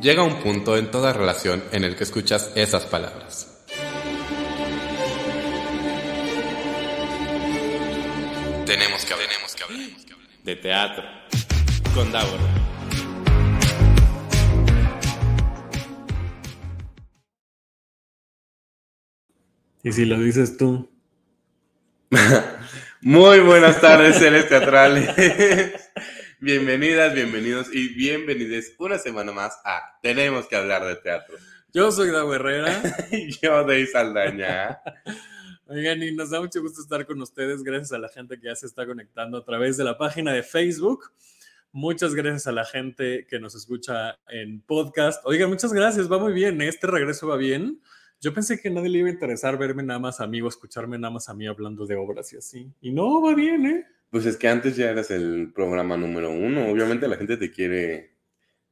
Llega un punto en toda relación en el que escuchas esas palabras. Tenemos que hablar. Tenemos que hablar. De teatro. Con Davor. Y si lo dices tú. Muy buenas tardes, seres teatrales. Bienvenidas, bienvenidos y bienvenides una semana más a Tenemos que hablar de teatro. Yo soy Davo Herrera. Y yo, Dey Saldaña. Oigan, y nos da mucho gusto estar con ustedes. Gracias a la gente que ya se está conectando a través de la página de Facebook. Muchas gracias a la gente que nos escucha en podcast. Oigan, muchas gracias. Va muy bien. ¿eh? Este regreso va bien. Yo pensé que a nadie le iba a interesar verme nada más a mí o escucharme nada más a mí hablando de obras y así. Y no, va bien, ¿eh? Pues es que antes ya eras el programa número uno. Obviamente la gente te quiere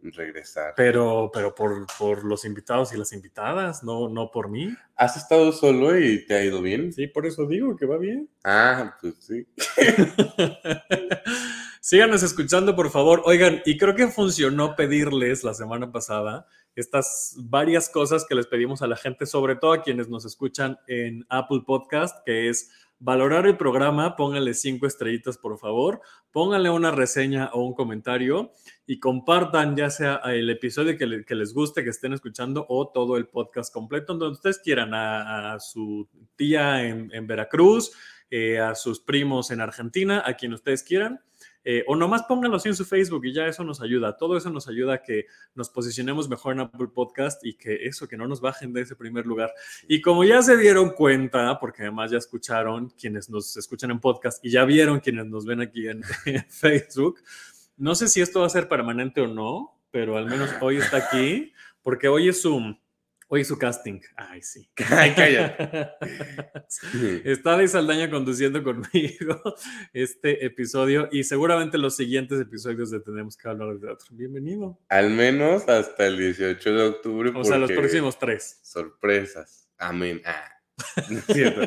regresar. Pero, pero por, por los invitados y las invitadas, no, no por mí. ¿Has estado solo y te ha ido bien? Sí, por eso digo que va bien. Ah, pues sí. Síganos escuchando, por favor. Oigan, y creo que funcionó pedirles la semana pasada estas varias cosas que les pedimos a la gente, sobre todo a quienes nos escuchan en Apple Podcast, que es valorar el programa, pónganle cinco estrellitas, por favor, pónganle una reseña o un comentario y compartan ya sea el episodio que, le- que les guste, que estén escuchando, o todo el podcast completo, donde ustedes quieran, a, su tía en, en Veracruz, eh, a sus primos en Argentina, a quien ustedes quieran. Eh, o nomás pónganlo así en su Facebook y ya eso nos ayuda. Todo eso nos ayuda a que nos posicionemos mejor en Apple Podcast y que eso, que no nos bajen de ese primer lugar. Y como ya se dieron cuenta, porque además ya escucharon quienes nos escuchan en podcast y ya vieron quienes nos ven aquí en, en Facebook, no sé si esto va a ser permanente o no, pero al menos hoy está aquí, porque hoy es su, hoy es su casting. Ay, sí. Ay, cállate. Está Ley Saldaña conduciendo conmigo este episodio y seguramente los siguientes episodios de Tenemos que hablar de teatro. Bienvenido. Al menos hasta el 18 de octubre. O sea, los próximos tres. Sorpresas. Amén. Ah, no es cierto.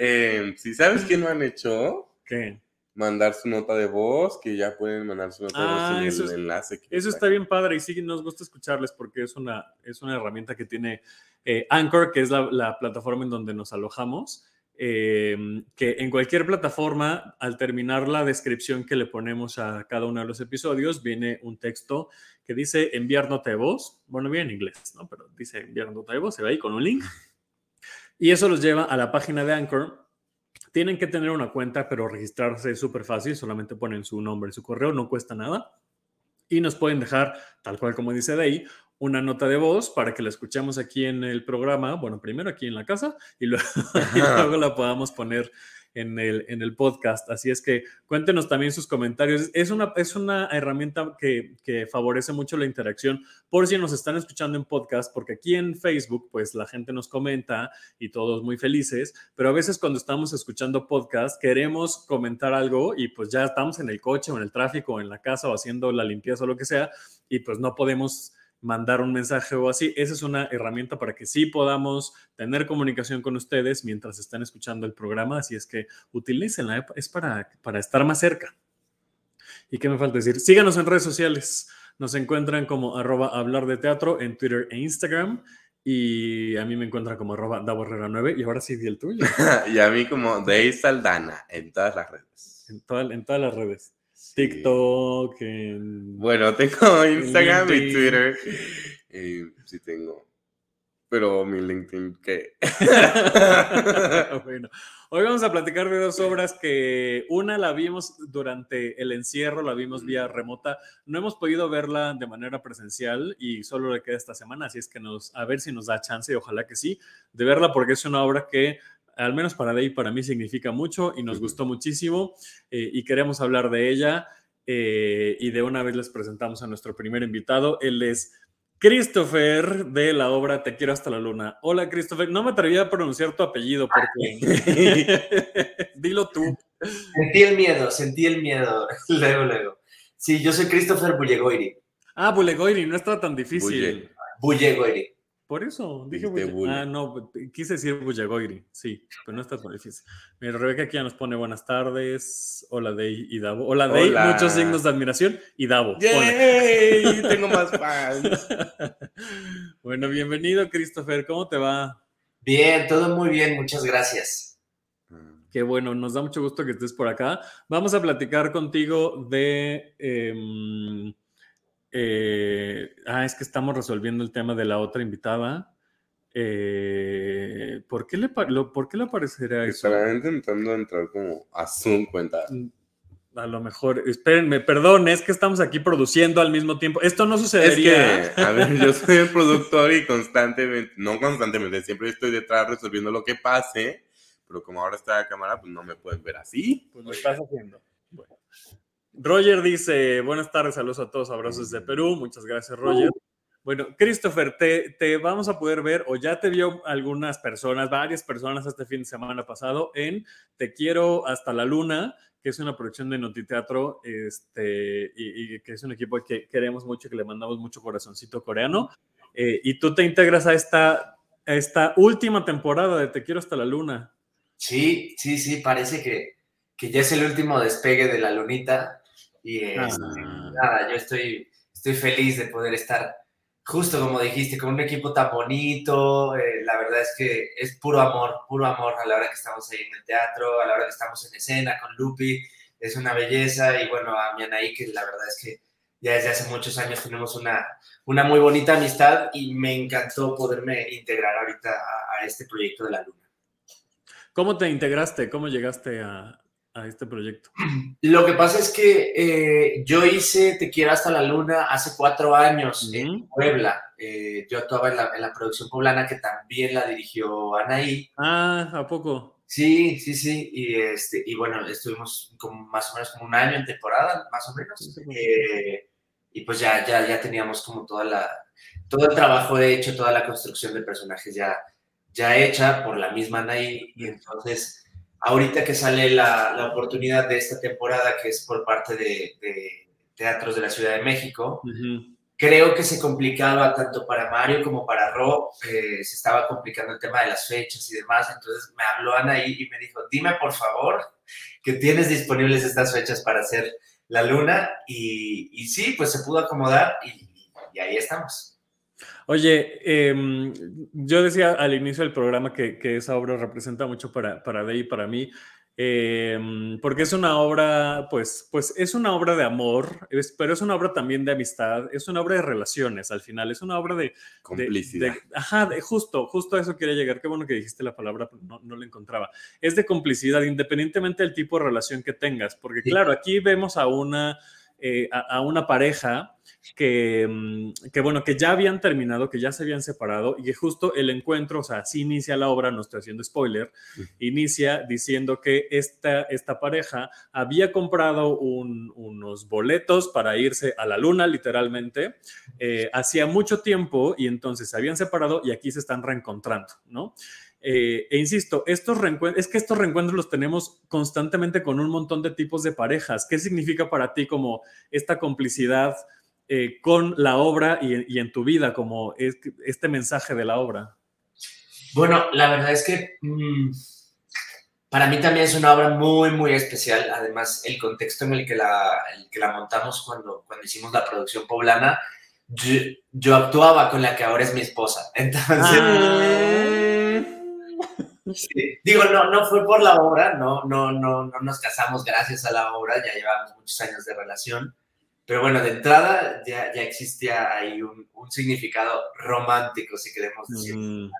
Eh, si sabes que no han hecho, ¿Qué? Mandar su nota de voz, que ya pueden mandar su nota Ah, de voz en eso el es- enlace. que Eso está bien padre y sí nos gusta escucharles porque es una, es una herramienta que tiene eh, Anchor, que es la, la plataforma en donde nos alojamos, eh, que en cualquier plataforma, al terminar la descripción que le ponemos a cada uno de los episodios, viene un texto que dice enviar nota de voz. Bueno, bien en inglés, ¿no? Pero dice enviar nota de voz, se ve ahí con un link. Y eso los lleva a la página de Anchor. Tienen que tener una cuenta, pero registrarse es súper fácil. Solamente ponen su nombre y su correo, no cuesta nada y nos pueden dejar, tal cual como dice Day, una nota de voz para que la escuchemos aquí en el programa, bueno, primero aquí en la casa y luego, y luego la podamos poner en el, en el podcast. Así es que cuéntenos también sus comentarios. Es una, es una herramienta que, que favorece mucho la interacción por si nos están escuchando en podcast, porque aquí en Facebook, pues la gente nos comenta y todos muy felices, pero a veces cuando estamos escuchando podcast queremos comentar algo y pues ya estamos en el coche o en el tráfico o en la casa o haciendo la limpieza o lo que sea y pues no podemos mandar un mensaje o así. Esa es una herramienta para que sí podamos tener comunicación con ustedes mientras están escuchando el programa, así es que utilícenla, es para, para estar más cerca. ¿Y qué me falta decir? Síganos en redes sociales. Nos encuentran como arroba hablar de teatro en Twitter e Instagram. Y a mí me encuentran como arroba Davo Herrera 9. Y ahora sí di el tuyo. y a mí como Dey Saldana en todas las redes. En, toda- en todas las redes. TikTok, en... Bueno, tengo Instagram y. Twitter. Eh, sí tengo. Pero mi LinkedIn, ¿qué? bueno, hoy vamos a platicar de dos obras que una la vimos durante el encierro, la vimos vía remota. No hemos podido verla de manera presencial y solo le queda esta semana, así es que nos, a ver si nos da chance y ojalá que sí, de verla porque es una obra que al menos para Day y para mí significa mucho y nos gustó muchísimo eh, y queremos hablar de ella. eh, y de una vez les presentamos a nuestro primer invitado. Él es Christopher de la obra Te quiero hasta la luna. Hola Christopher, no me atrevía a pronunciar tu apellido porque... Dilo tú. Sentí el miedo, sentí el miedo, luego, luego. Sí, yo soy Christopher Bullegoiri. Ah, Bulegoiri, no estaba tan difícil. Bulle. Bullegoiri. Por eso, dije. Ah, no, quise decir Bullagoiri, sí, pero no está tan difícil. Mira, Rebeca aquí ya nos pone buenas tardes. Hola, Dey y Davo. Hola, Dey, Hola. muchos signos de admiración. Y Davo. ¡Yay! Tengo más fans. bueno, bienvenido, Christopher. ¿Cómo te va? Bien, todo muy bien, muchas gracias. Qué bueno, nos da mucho gusto que estés por acá. Vamos a platicar contigo de... em, eh, ah, es que estamos resolviendo el tema de la otra invitada. Eh, ¿por, qué le, lo- ¿Por qué le aparecerá eso? Intentando entrar como a Zoom cuenta. A lo mejor, espérenme, perdón, es que estamos aquí produciendo al mismo tiempo. Esto no Es sucedería. que, a ver, yo soy el productor y constantemente, no constantemente, siempre estoy detrás resolviendo lo que pase, pero como ahora está la cámara, pues no me puedes ver así. Pues lo estás haciendo. Bueno. Roger dice, buenas tardes, saludos a todos, abrazos desde Perú. Muchas gracias, Roger. Bueno, Christopher, te, te vamos a poder ver, o ya te vio algunas personas, varias personas este fin de semana pasado en Te Quiero Hasta la Luna, que es una producción de Notiteatro, este, y, y que es un equipo que queremos mucho, que le mandamos mucho corazoncito coreano. Eh, y tú te integras a esta, a esta última temporada de Te Quiero Hasta la Luna. Sí, sí, sí, parece que, que ya es el último despegue de la lunita. Y este, Ah. nada, yo estoy, estoy feliz de poder estar justo como dijiste, con un equipo tan bonito. eh, la verdad es que es puro amor, puro amor a la hora que estamos ahí en el teatro, a la hora que estamos en escena con Lupi. Es una belleza. Y bueno, a mi Anaí, que la verdad es que ya desde hace muchos años tenemos una, una muy bonita amistad y me encantó poderme integrar ahorita a, a este proyecto de la luna. ¿Cómo te integraste? ¿Cómo llegaste a, a este proyecto? Lo que pasa es que eh, yo hice Te quiero hasta la luna hace cuatro años en. Puebla. Eh, yo actuaba en la, en la producción poblana que también la dirigió Anaí. Ah, ¿a poco? Sí, sí, sí. Y, este, y bueno, estuvimos como más o menos como un año en temporada, más o menos. Eh, y pues ya, ya, ya teníamos como toda la, todo el trabajo hecho, toda la construcción de personajes ya, ya hecha por la misma Anaí. Y entonces, ahorita que sale la, la oportunidad de esta temporada, que es por parte de, de Teatros de la Ciudad de México, creo que se complicaba tanto para Mario como para Ro, eh, se estaba complicando el tema de las fechas y demás, entonces me habló Anaí y me dijo, dime por favor que tienes disponibles estas fechas para hacer la luna y, y sí, pues se pudo acomodar y, y ahí estamos. Oye, em, yo decía al inicio del programa que, que esa obra representa mucho para, para Dey y para mí, em, porque es una obra, pues, pues es una obra de amor, es- pero es una obra también de amistad, es una obra de relaciones al final, es una obra de, de- Complicidad. de- ajá, de- justo, justo a eso quería llegar. Qué bueno que dijiste la palabra, pero no, no la encontraba. Es de complicidad, independientemente del tipo de relación que tengas, porque Sí. claro, aquí vemos a una, eh, a, a una pareja que, mm, que, bueno, que ya habían terminado, que ya se habían separado y que justo el encuentro, o sea, así inicia la obra, no estoy haciendo spoiler, inicia diciendo que esta, esta pareja había comprado un- unos boletos para irse a la luna, literalmente, eh, hacía mucho tiempo y entonces se habían separado y aquí se están reencontrando, ¿no? Eh, e insisto, estos reencuentros, es que estos reencuentros los tenemos constantemente con un montón de tipos de parejas. ¿Qué significa para ti como esta complicidad eh, con la obra y, y en tu vida, como es- este mensaje de la obra? Bueno, la verdad es que mm, para mí también es una obra muy, muy especial. Además, el contexto en el que la, el que la montamos cuando, cuando hicimos la producción poblana, yo, yo actuaba con la que ahora es mi esposa. Entonces, sí, digo, no, no fue por la obra, no, no, no, no nos casamos gracias a la obra, ya llevamos muchos años de relación. Pero bueno, de entrada ya, ya existía ahí un, un significado romántico, si queremos decir. Mm,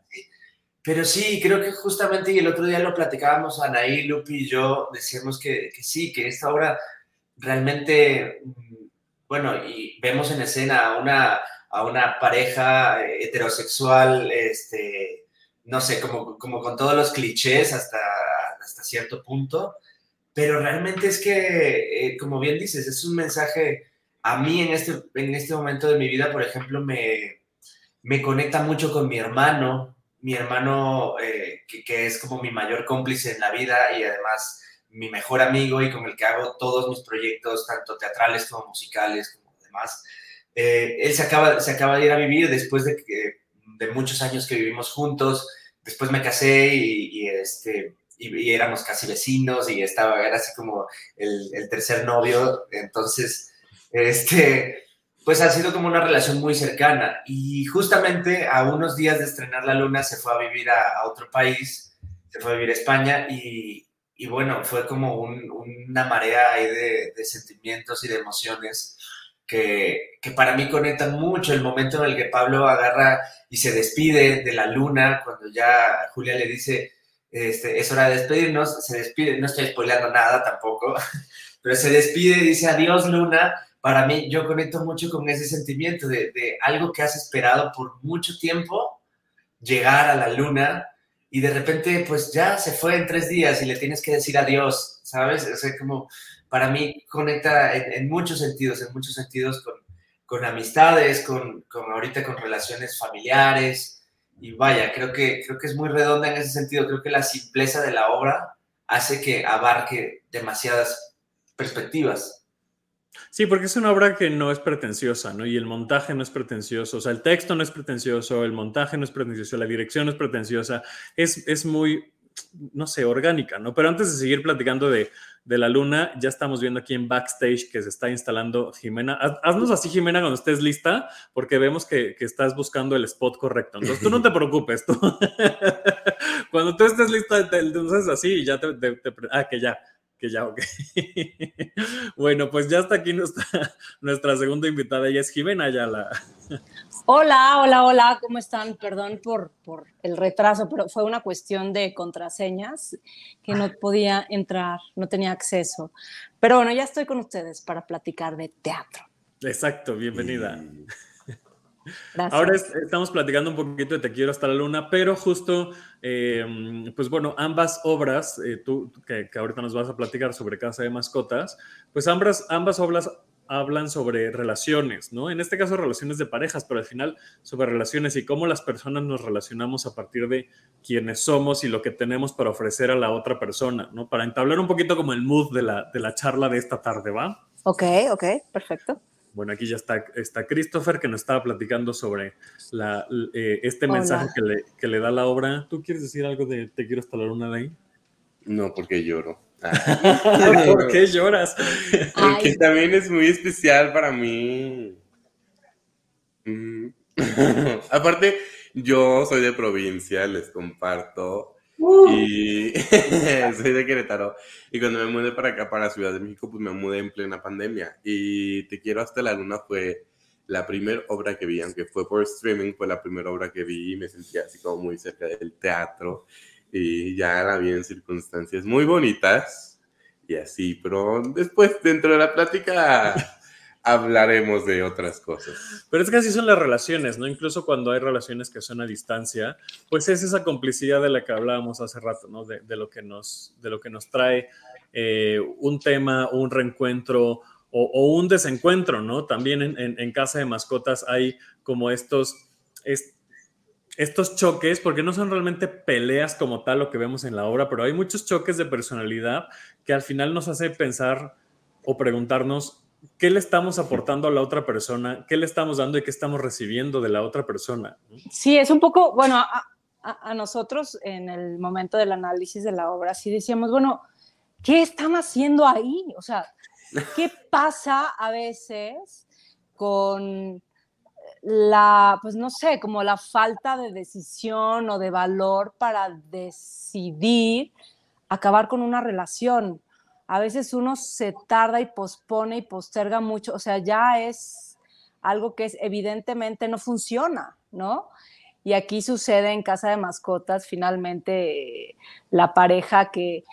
Pero sí, creo que justamente y el otro día lo platicábamos, Anaí, Lupi y yo, decíamos que, que sí, que esta obra realmente, mm, bueno, y vemos en escena a una, a una pareja eh, heterosexual, este, no sé, como, como con todos los clichés hasta, hasta cierto punto, pero realmente es que, eh, como bien dices, es un mensaje, a mí en este, en este momento de mi vida, por ejemplo, me, me conecta mucho con mi hermano, mi hermano eh, que, es como mi mayor cómplice en la vida y además mi mejor amigo y con el que hago todos mis proyectos, tanto teatrales como musicales, como demás. Eh, él se acaba, se acaba de ir a vivir después de de muchos años que vivimos juntos. Después me casé y, este, y, éramos casi vecinos y estaba, era así como el, tercer novio. Entonces, este, pues ha sido como una relación muy cercana. Y justamente a unos días de estrenar La Luna se fue a vivir a, otro país, se fue a vivir a España y, bueno, fue como una marea ahí de, sentimientos y de emociones que, para mí conectan mucho el momento en el que Pablo agarra y se despide de la luna, cuando ya Julia le dice, este, es hora de despedirnos, se despide, no estoy spoileando nada tampoco, pero se despide dice, adiós luna, para mí yo conecto mucho con ese sentimiento de, algo que has esperado por mucho tiempo, llegar a la luna y de repente pues ya se fue en tres días y le tienes que decir adiós, ¿sabes? O sea, como para mí conecta en, muchos sentidos, en muchos sentidos con, con amistades, con, con, ahorita con relaciones familiares y vaya, creo que, creo que es muy redonda en ese sentido, creo que la simpleza de la obra hace que abarque demasiadas perspectivas. Sí, porque es una obra que no es pretenciosa, ¿no? Y el montaje no es pretencioso, o sea, el texto no es pretencioso, el montaje no es pretencioso, la dirección no es pretenciosa, es, es muy, no sé, orgánica, ¿no? Pero antes de seguir platicando de, de la luna, ya estamos viendo aquí en backstage que se está instalando Jimena. Haznos así, Jimena, cuando estés lista, porque vemos que, que estás buscando el spot correcto. Entonces, tú no te preocupes, tú. cuando tú estés lista, entonces así y ya te, te, Ah, que ya que ya, ok. bueno, pues ya está aquí nuestra, nuestra segunda invitada, ella es Jimena Ayala. Hola, hola, hola, ¿cómo están? Perdón por, por el retraso, pero fue una cuestión de contraseñas que no podía entrar, no tenía acceso. Pero bueno, ya estoy con ustedes para platicar de teatro. Exacto, bienvenida. Ahora estamos platicando un poquito de Te quiero hasta la luna, pero justo, em, pues bueno, ambas obras, eh, tú que, ahorita nos vas a platicar sobre Casa de Mascotas, pues ambas, ambas obras hablan sobre relaciones, ¿no? En este caso relaciones de parejas, pero al final sobre relaciones y cómo las personas nos relacionamos a partir de quienes somos y lo que tenemos para ofrecer a la otra persona, ¿no? Para entablar un poquito como el mood de la, de la charla de esta tarde, ¿va? Ok, ok, perfecto. Bueno, aquí ya está, está Christopher que nos estaba platicando sobre la, eh, este mensaje que le, que le, da la obra. ¿Tú quieres decir algo de Te quiero hasta la luna de ahí? No, porque lloro. ¿Por qué lloras? Porque también es muy especial para mí. Mm. Aparte, yo soy de provincia, les comparto. Uh. Y soy de Querétaro. Y cuando me mudé para acá, para Ciudad de México, pues me mudé en plena pandemia. Y Te quiero hasta la luna fue la primera obra que vi, aunque fue por streaming, fue la primera obra que vi y me sentía así como muy cerca del teatro. Y ya la vi en circunstancias muy bonitas y así, pero después dentro de la plática hablaremos de otras cosas. Pero es que así son las relaciones, ¿no? Incluso cuando hay relaciones que son a distancia, pues es esa complicidad de la que hablábamos hace rato, ¿no? De, lo, que nos, de lo que nos trae eh, un tema, un reencuentro o, un desencuentro, ¿no? También en, Casa de Mascotas hay como estos, estos choques, porque no son realmente peleas como tal lo que vemos en la obra, pero hay muchos choques de personalidad que al final nos hace pensar o preguntarnos qué le estamos aportando a la otra persona, qué le estamos dando y qué estamos recibiendo de la otra persona. Sí, es un poco, bueno, a, nosotros en el momento del análisis de la obra, sí decíamos, bueno, ¿qué están haciendo ahí? O sea, ¿qué pasa a veces con la, pues no sé, como la falta de decisión o de valor para decidir acabar con una relación? A veces uno se tarda y pospone y posterga mucho, o sea, ya es algo que es, evidentemente no funciona, ¿no? Y aquí sucede en Casa de Mascotas, finalmente la pareja que,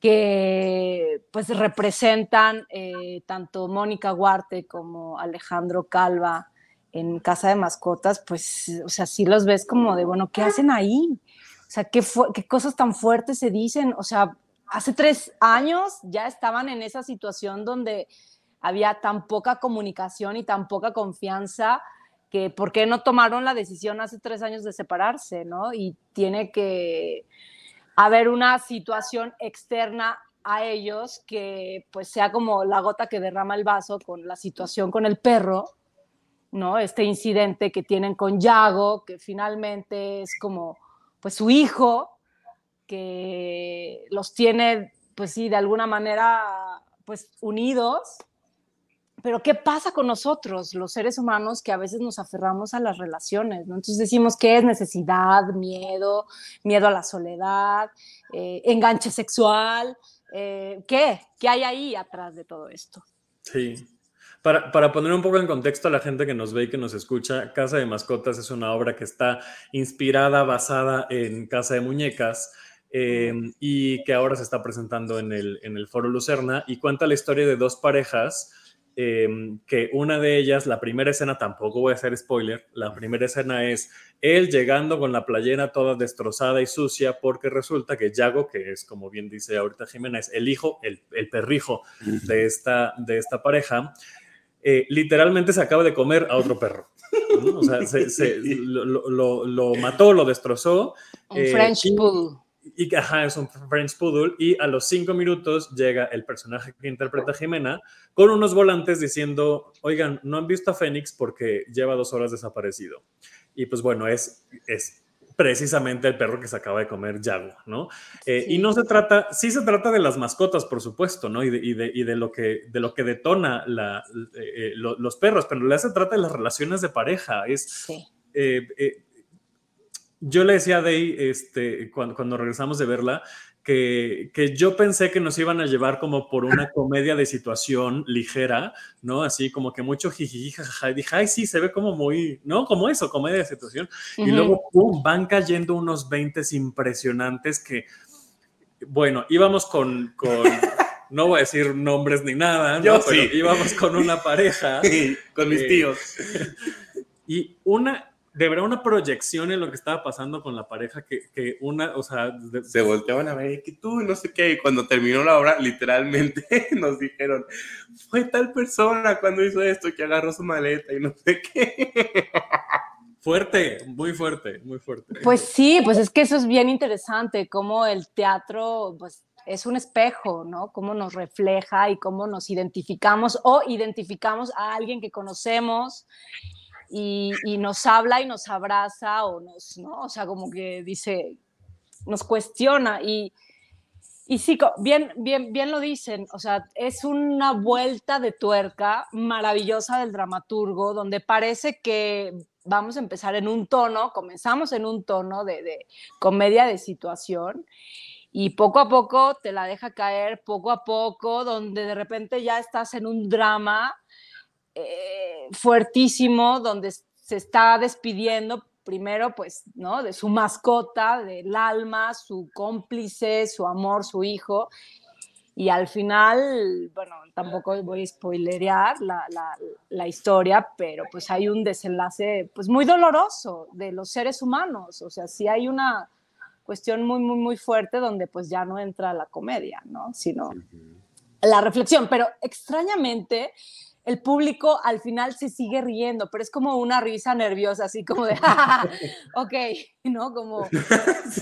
que pues representan eh, tanto Mónica Huarte como Alejandro Calva en Casa de Mascotas, pues, o sea, sí los ves como de, bueno, ¿qué hacen ahí? O sea, ¿qué, qué cosas tan fuertes se dicen? O sea, hace tres años ya estaban en esa situación donde había tan poca comunicación y tan poca confianza que por qué no tomaron la decisión hace tres años de separarse, ¿no? Y tiene que haber una situación externa a ellos que pues sea como la gota que derrama el vaso con la situación con el perro, ¿no? Este incidente que tienen con Yago, que finalmente es como, pues su hijo, que los tiene, pues sí, de alguna manera, pues unidos. Pero ¿qué pasa con nosotros, los seres humanos, que a veces nos aferramos a las relaciones? ¿no? Entonces decimos que es necesidad, miedo, miedo a la soledad, eh, enganche sexual. Eh, ¿Qué? ¿Qué hay ahí atrás de todo esto? Sí, para, para, poner un poco en contexto a la gente que nos ve y que nos escucha, Casa de Mascotas es una obra que está inspirada, basada en Casa de Muñecas eh, y que ahora se está presentando en el, en el Foro Lucerna y cuenta la historia de dos parejas. Eh, que una de ellas, la primera escena, tampoco voy a hacer spoiler, la primera escena es él llegando con la playera toda destrozada y sucia porque resulta que Yago, que es como bien dice ahorita Jimena, es el hijo, el, el perrijo de esta, de esta pareja, eh, literalmente se acaba de comer a otro perro. ¿no? O sea, se, se, lo, lo, lo, mató, lo destrozó. Un eh, French Poodle. Y, ajá, es un French Poodle. Y a los cinco minutos llega el personaje que interpreta Jimena con unos volantes diciendo, oigan, no han visto a Fénix porque lleva dos horas desaparecido. Y pues bueno, es, es precisamente el perro que se acaba de comer Yago, ¿no? Eh, sí. Y no se trata, sí se trata de las mascotas, por supuesto, ¿no? Y de, y de, y de lo, que, de lo que detona la, eh, lo, los perros, pero en realidad se trata de las relaciones de pareja. Es, sí. eh, yo le decía a Day, este, cuando, cuando regresamos de verla, que, que, yo pensé que nos iban a llevar como por una comedia de situación ligera, ¿no? Así como que mucho jiji, jajaja, y dije, ay, sí, se ve como muy, ¿no? Como eso, comedia de situación. Uh -huh. Y luego, pum, van cayendo unos 20 impresionantes que, bueno, íbamos con, con no voy a decir nombres ni nada, ¿no? Yo Pero sí. íbamos con una pareja. con mis eh, tíos. Y una, de verdad una proyección en lo que estaba pasando con la pareja que, que una, o sea... De... Se volteaban a ver que tú no sé qué, y cuando terminó la obra, literalmente nos dijeron, fue tal persona cuando hizo esto que agarró su maleta y no sé qué. Fuerte, muy fuerte, muy fuerte. Pues sí, pues es que eso es bien interesante, cómo el teatro, pues es un espejo, ¿no? Cómo nos refleja y cómo nos identificamos o identificamos a alguien que conocemos y, nos habla y nos abraza o nos, ¿no? O sea, como que dice, nos cuestiona y, y sí, bien, bien, bien lo dicen, o sea, es una vuelta de tuerca maravillosa del dramaturgo, donde parece que vamos a empezar en un tono, comenzamos en un tono de, de comedia de situación y poco a poco te la deja caer, poco a poco, donde de repente ya estás en un drama eh, fuertísimo donde se está despidiendo primero, pues, ¿no? De su mascota, del alma, su cómplice, su amor, su hijo. Y al final, bueno, tampoco voy a spoilerear la, la, la, historia, pero pues hay un desenlace pues muy doloroso de los seres humanos. O sea, sí hay una cuestión muy, muy, muy fuerte donde pues ya no entra la comedia, ¿no? Sino uh -huh. la reflexión. Pero extrañamente, el público al final se sigue riendo, pero es como una risa nerviosa, así como de, ok, ¿no? Como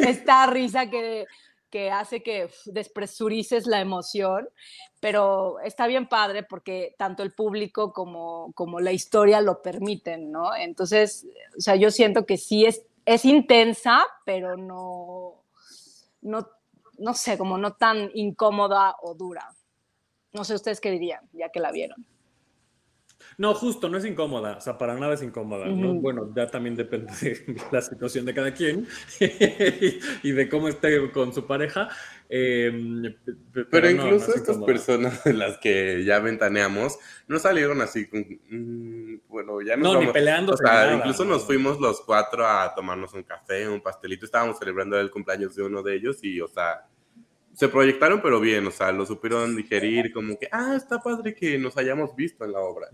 esta risa que, que hace que despresurices la emoción, pero está bien padre porque tanto el público como, como la historia lo permiten, ¿no? Entonces, o sea, yo siento que sí es, es intensa, pero no, no, no sé, como no tan incómoda o dura. No sé ustedes qué dirían, ya que la vieron. No, justo, no es incómoda, o sea, para nada es incómoda, ¿no? Uh -huh. Bueno, ya también depende de la situación de cada quien y de cómo esté con su pareja. Eh, pero, pero no, incluso no estas personas de las que ya ventaneamos no salieron así, con, mmm, bueno, ya no. No, ni peleando. O sea, nada, incluso nos fuimos los cuatro a tomarnos un café, un pastelito, estábamos celebrando el cumpleaños de uno de ellos y, o sea, se proyectaron, pero bien, o sea, lo supieron digerir, como que, ah, está padre que nos hayamos visto en la obra.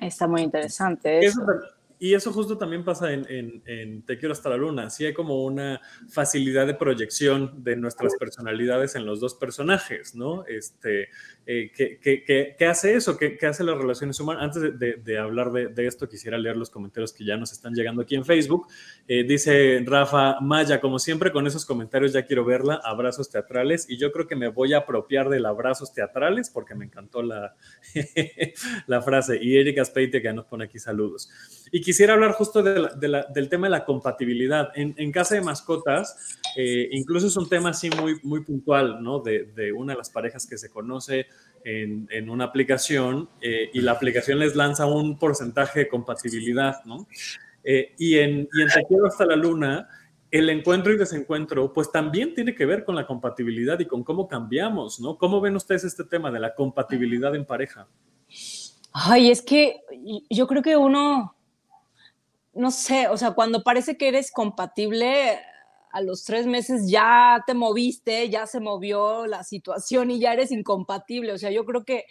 Está muy interesante. Eso. eso y eso justo también pasa en, en, Te quiero hasta la luna. Sí hay como una facilidad de proyección de nuestras personalidades en los dos personajes, ¿no? Este, eh, ¿qué, hace eso? ¿Qué, hace las relaciones humanas? Antes de, hablar de, esto, quisiera leer los comentarios que ya nos están llegando aquí en Facebook. Eh, dice Rafa Maya, como siempre, con esos comentarios ya quiero verla. Abrazos teatrales. Y yo creo que me voy a apropiar del abrazos teatrales porque me encantó la, la frase. Y Erika Speite que nos pone aquí saludos. Y quisiera hablar justo del tema de la compatibilidad. En, casa de mascotas, eh, incluso es un tema así muy, puntual, ¿no? De, una de las parejas que se conoce en, una aplicación eh, y la aplicación les lanza un porcentaje de compatibilidad, ¿no? Eh, y, en, y en Te quiero hasta la luna, el encuentro y desencuentro, pues también tiene que ver con la compatibilidad y con cómo cambiamos, ¿no? ¿Cómo ven ustedes este tema de la compatibilidad en pareja? Ay, es que yo creo que uno no sé, o sea, cuando parece que eres compatible, a los tres meses ya te moviste, ya se movió la situación y ya eres incompatible. O sea, yo creo que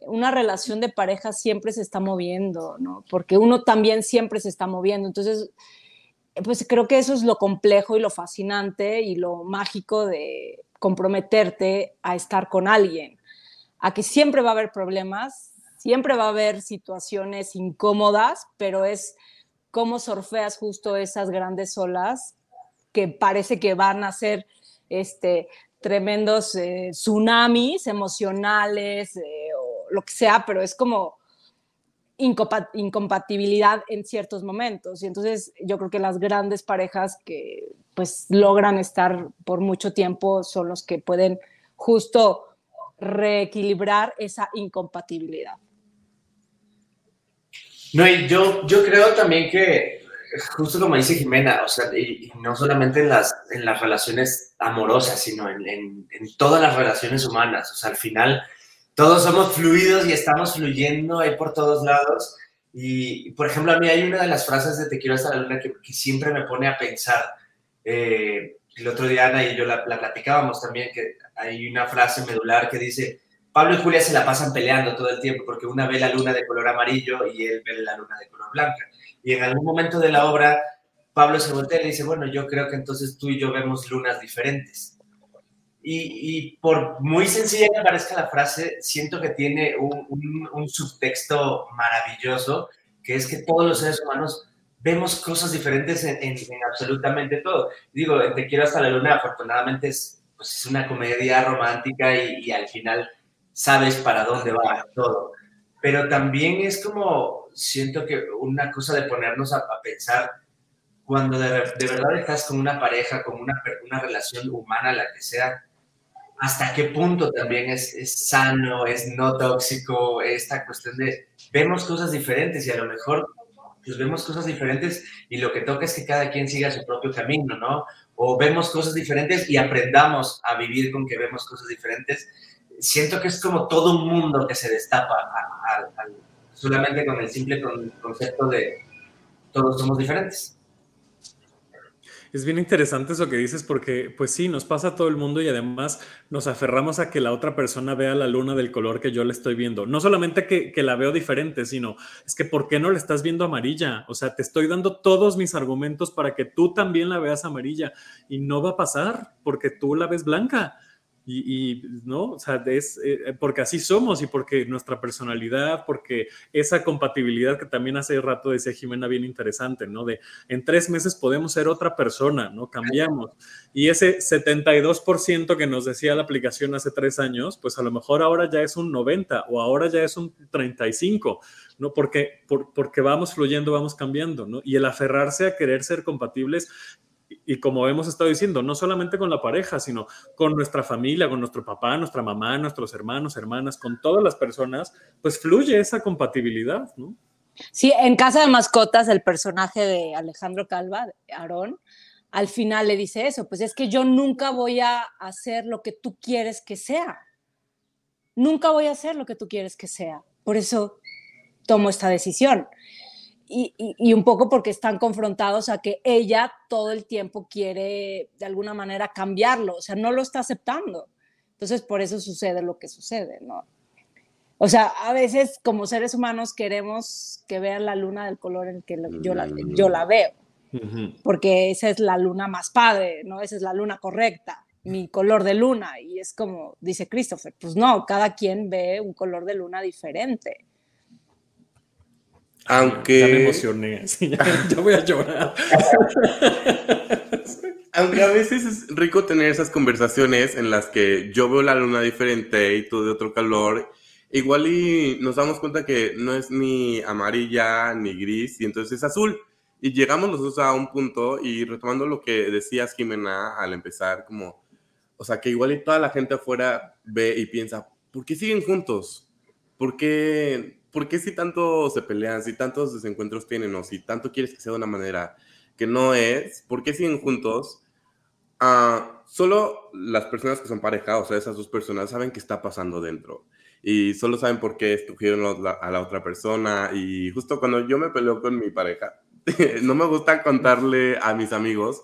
una relación de pareja siempre se está moviendo, ¿no? Porque uno también siempre se está moviendo. Entonces, pues creo que eso es lo complejo y lo fascinante y lo mágico de comprometerte a estar con alguien, a que siempre va a haber problemas, siempre va a haber situaciones incómodas, pero es cómo surfeas justo esas grandes olas que parece que van a ser este, tremendos eh, tsunamis emocionales eh, o lo que sea, pero es como incompatibilidad en ciertos momentos. Y entonces yo creo que las grandes parejas que pues logran estar por mucho tiempo son los que pueden justo reequilibrar esa incompatibilidad. No, y yo, yo creo también que, justo como dice Jimena, o sea, y, no solamente en las, en las relaciones amorosas, sino en, en, todas las relaciones humanas. O sea, al final todos somos fluidos y estamos fluyendo ahí por todos lados. Y, por ejemplo, a mí hay una de las frases de Te quiero hasta la luna que, que siempre me pone a pensar. Eh, el otro día Ana y yo la, la platicábamos también, que hay una frase medular que dice, Pablo y Julia se la pasan peleando todo el tiempo porque una ve la luna de color amarillo y él ve la luna de color blanca. Y en algún momento de la obra, Pablo se voltea y le dice, bueno, yo creo que entonces tú y yo vemos lunas diferentes. Y, por muy sencilla que parezca la frase, siento que tiene un, subtexto maravilloso, que es que todos los seres humanos vemos cosas diferentes en, absolutamente todo. Digo, Te quiero hasta la luna, afortunadamente es, pues es una comedia romántica y, y al final sabes para dónde va todo. Pero también es como, siento que una cosa de ponernos a, pensar, cuando de, verdad estás con una pareja, con una, una relación humana, la que sea, hasta qué punto también es, es, sano, es no tóxico, esta cuestión de vemos cosas diferentes y a lo mejor pues vemos cosas diferentes y lo que toca es que cada quien siga su propio camino, ¿no? O vemos cosas diferentes y aprendamos a vivir con que vemos cosas diferentes siento que es como todo un mundo que se destapa solamente con el simple concepto de todos somos diferentes. Es bien interesante eso que dices porque, pues sí, nos pasa a todo el mundo y además nos aferramos a que la otra persona vea la luna del color que yo le estoy viendo. No solamente que, que, la veo diferente, sino es que ¿por qué no la estás viendo amarilla? O sea, te estoy dando todos mis argumentos para que tú también la veas amarilla y no va a pasar porque tú la ves blanca. Y, no, o sea, es eh, porque así somos y porque nuestra personalidad, porque esa compatibilidad que también hace rato decía Jimena bien interesante, ¿no? De en tres meses podemos ser otra persona, ¿no? Cambiamos. Y ese 72% que nos decía la aplicación hace tres años, pues a lo mejor ahora ya es un 90 o ahora ya es un 35, ¿no? Porque, porque vamos fluyendo, vamos cambiando, ¿no? Y el aferrarse a querer ser compatibles y como hemos estado diciendo, no solamente con la pareja, sino con nuestra familia, con nuestro papá, nuestra mamá, nuestros hermanos, hermanas, con todas las personas, pues fluye esa compatibilidad, ¿no? Sí, en Casa de Mascotas, el personaje de Alejandro Calva, Aarón, al final le dice eso, pues es que yo nunca voy a hacer lo que tú quieres que sea. Nunca voy a hacer lo que tú quieres que sea. Por eso tomo esta decisión y, un poco porque están confrontados a que ella todo el tiempo quiere de alguna manera cambiarlo, o sea, no lo está aceptando. Entonces, por eso sucede lo que sucede, ¿no? O sea, a veces como seres humanos queremos que vean la luna del color en el que yo la, yo la veo, porque esa es la luna más padre, ¿no? Esa es la luna correcta, mi color de luna. Y es como dice Christopher, pues no, cada quien ve un color de luna diferente. Aunque. Ya me emocioné, ya, voy a llorar. Aunque a veces es rico tener esas conversaciones en las que yo veo la luna diferente y tú de otro color igual y nos damos cuenta que no es ni amarilla ni gris y entonces es azul. Y llegamos los dos a un punto y retomando lo que decías Jimena al empezar, como, o sea, que igual y toda la gente afuera ve y piensa, ¿por qué siguen juntos? ¿Por qué, ¿por qué si tanto se pelean, si tantos desencuentros tienen o si tanto quieres que sea de una manera que no es? ¿Por qué siguen juntos? Ah, solo las personas que son pareja, o sea, esas dos personas saben qué está pasando dentro y solo saben por qué escogieron a la otra persona. Y justo cuando yo me peleo con mi pareja, no me gusta contarle a mis amigos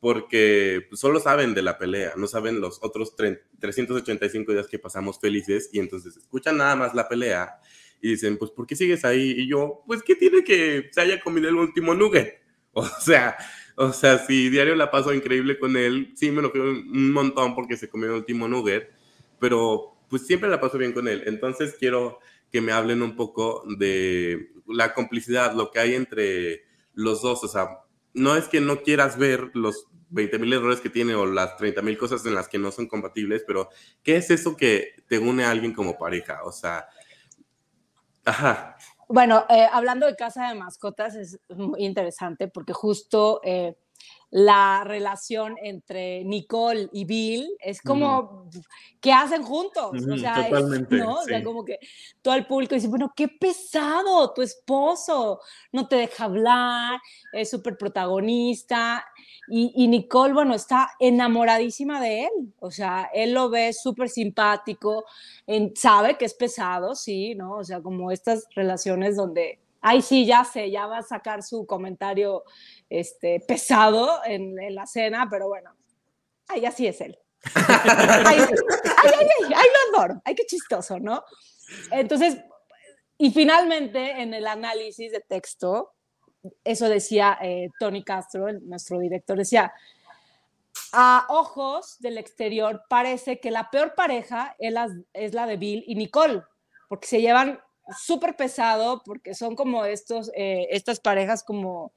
porque solo saben de la pelea, no saben los otros 385 días que pasamos felices y entonces escuchan nada más la pelea y dicen, pues, ¿por qué sigues ahí? Y yo, pues, ¿qué tiene que se haya comido el último nugget? O sea, o sea, si diario la paso increíble con él, sí me lo enojé un montón porque se comió el último nugget, pero pues siempre la paso bien con él. Entonces quiero que me hablen un poco de la complicidad, lo que hay entre los dos. O sea, no es que no quieras ver los 20 mil errores que tiene o las 30 mil cosas en las que no son compatibles, pero ¿qué es eso que te une a alguien como pareja? O sea, ajá. Bueno, eh, hablando de casa de mascotas es muy interesante porque justo eh, la relación entre Nicole y Bill es como que hacen juntos. o sea, ¿no? o sea, como que todo el público dice, bueno, qué pesado, tu esposo no te deja hablar, es súper protagonista. Y, y, Nicole, bueno, está enamoradísima de él. O sea, él lo ve súper simpático, sabe que es pesado, sí, ¿no? O sea, como estas relaciones donde ay, sí, ya sé, ya va a sacar su comentario este, pesado en, la cena, pero bueno, ay, así es él. ay, ay, ay, ay, lo adoro, ay, qué chistoso, ¿no? Entonces, y finalmente en el análisis de texto, eso decía eh, Tony Castro, nuestro director, decía, a ojos del exterior parece que la peor pareja es la, es la de Bill y Nicole, porque se llevan súper pesado porque son como estos, eh, estas parejas como,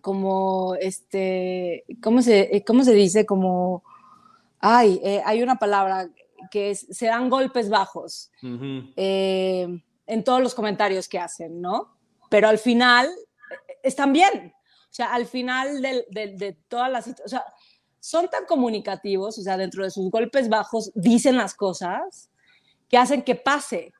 como, este, ¿cómo se, eh, cómo se dice? Como, ay, eh, hay una palabra que es, se dan golpes bajos en todos los comentarios que hacen, ¿no? Pero al final están bien. O sea, al final de, de, de todas las... O sea, son tan comunicativos, o sea, dentro de sus golpes bajos dicen las cosas que hacen que pase.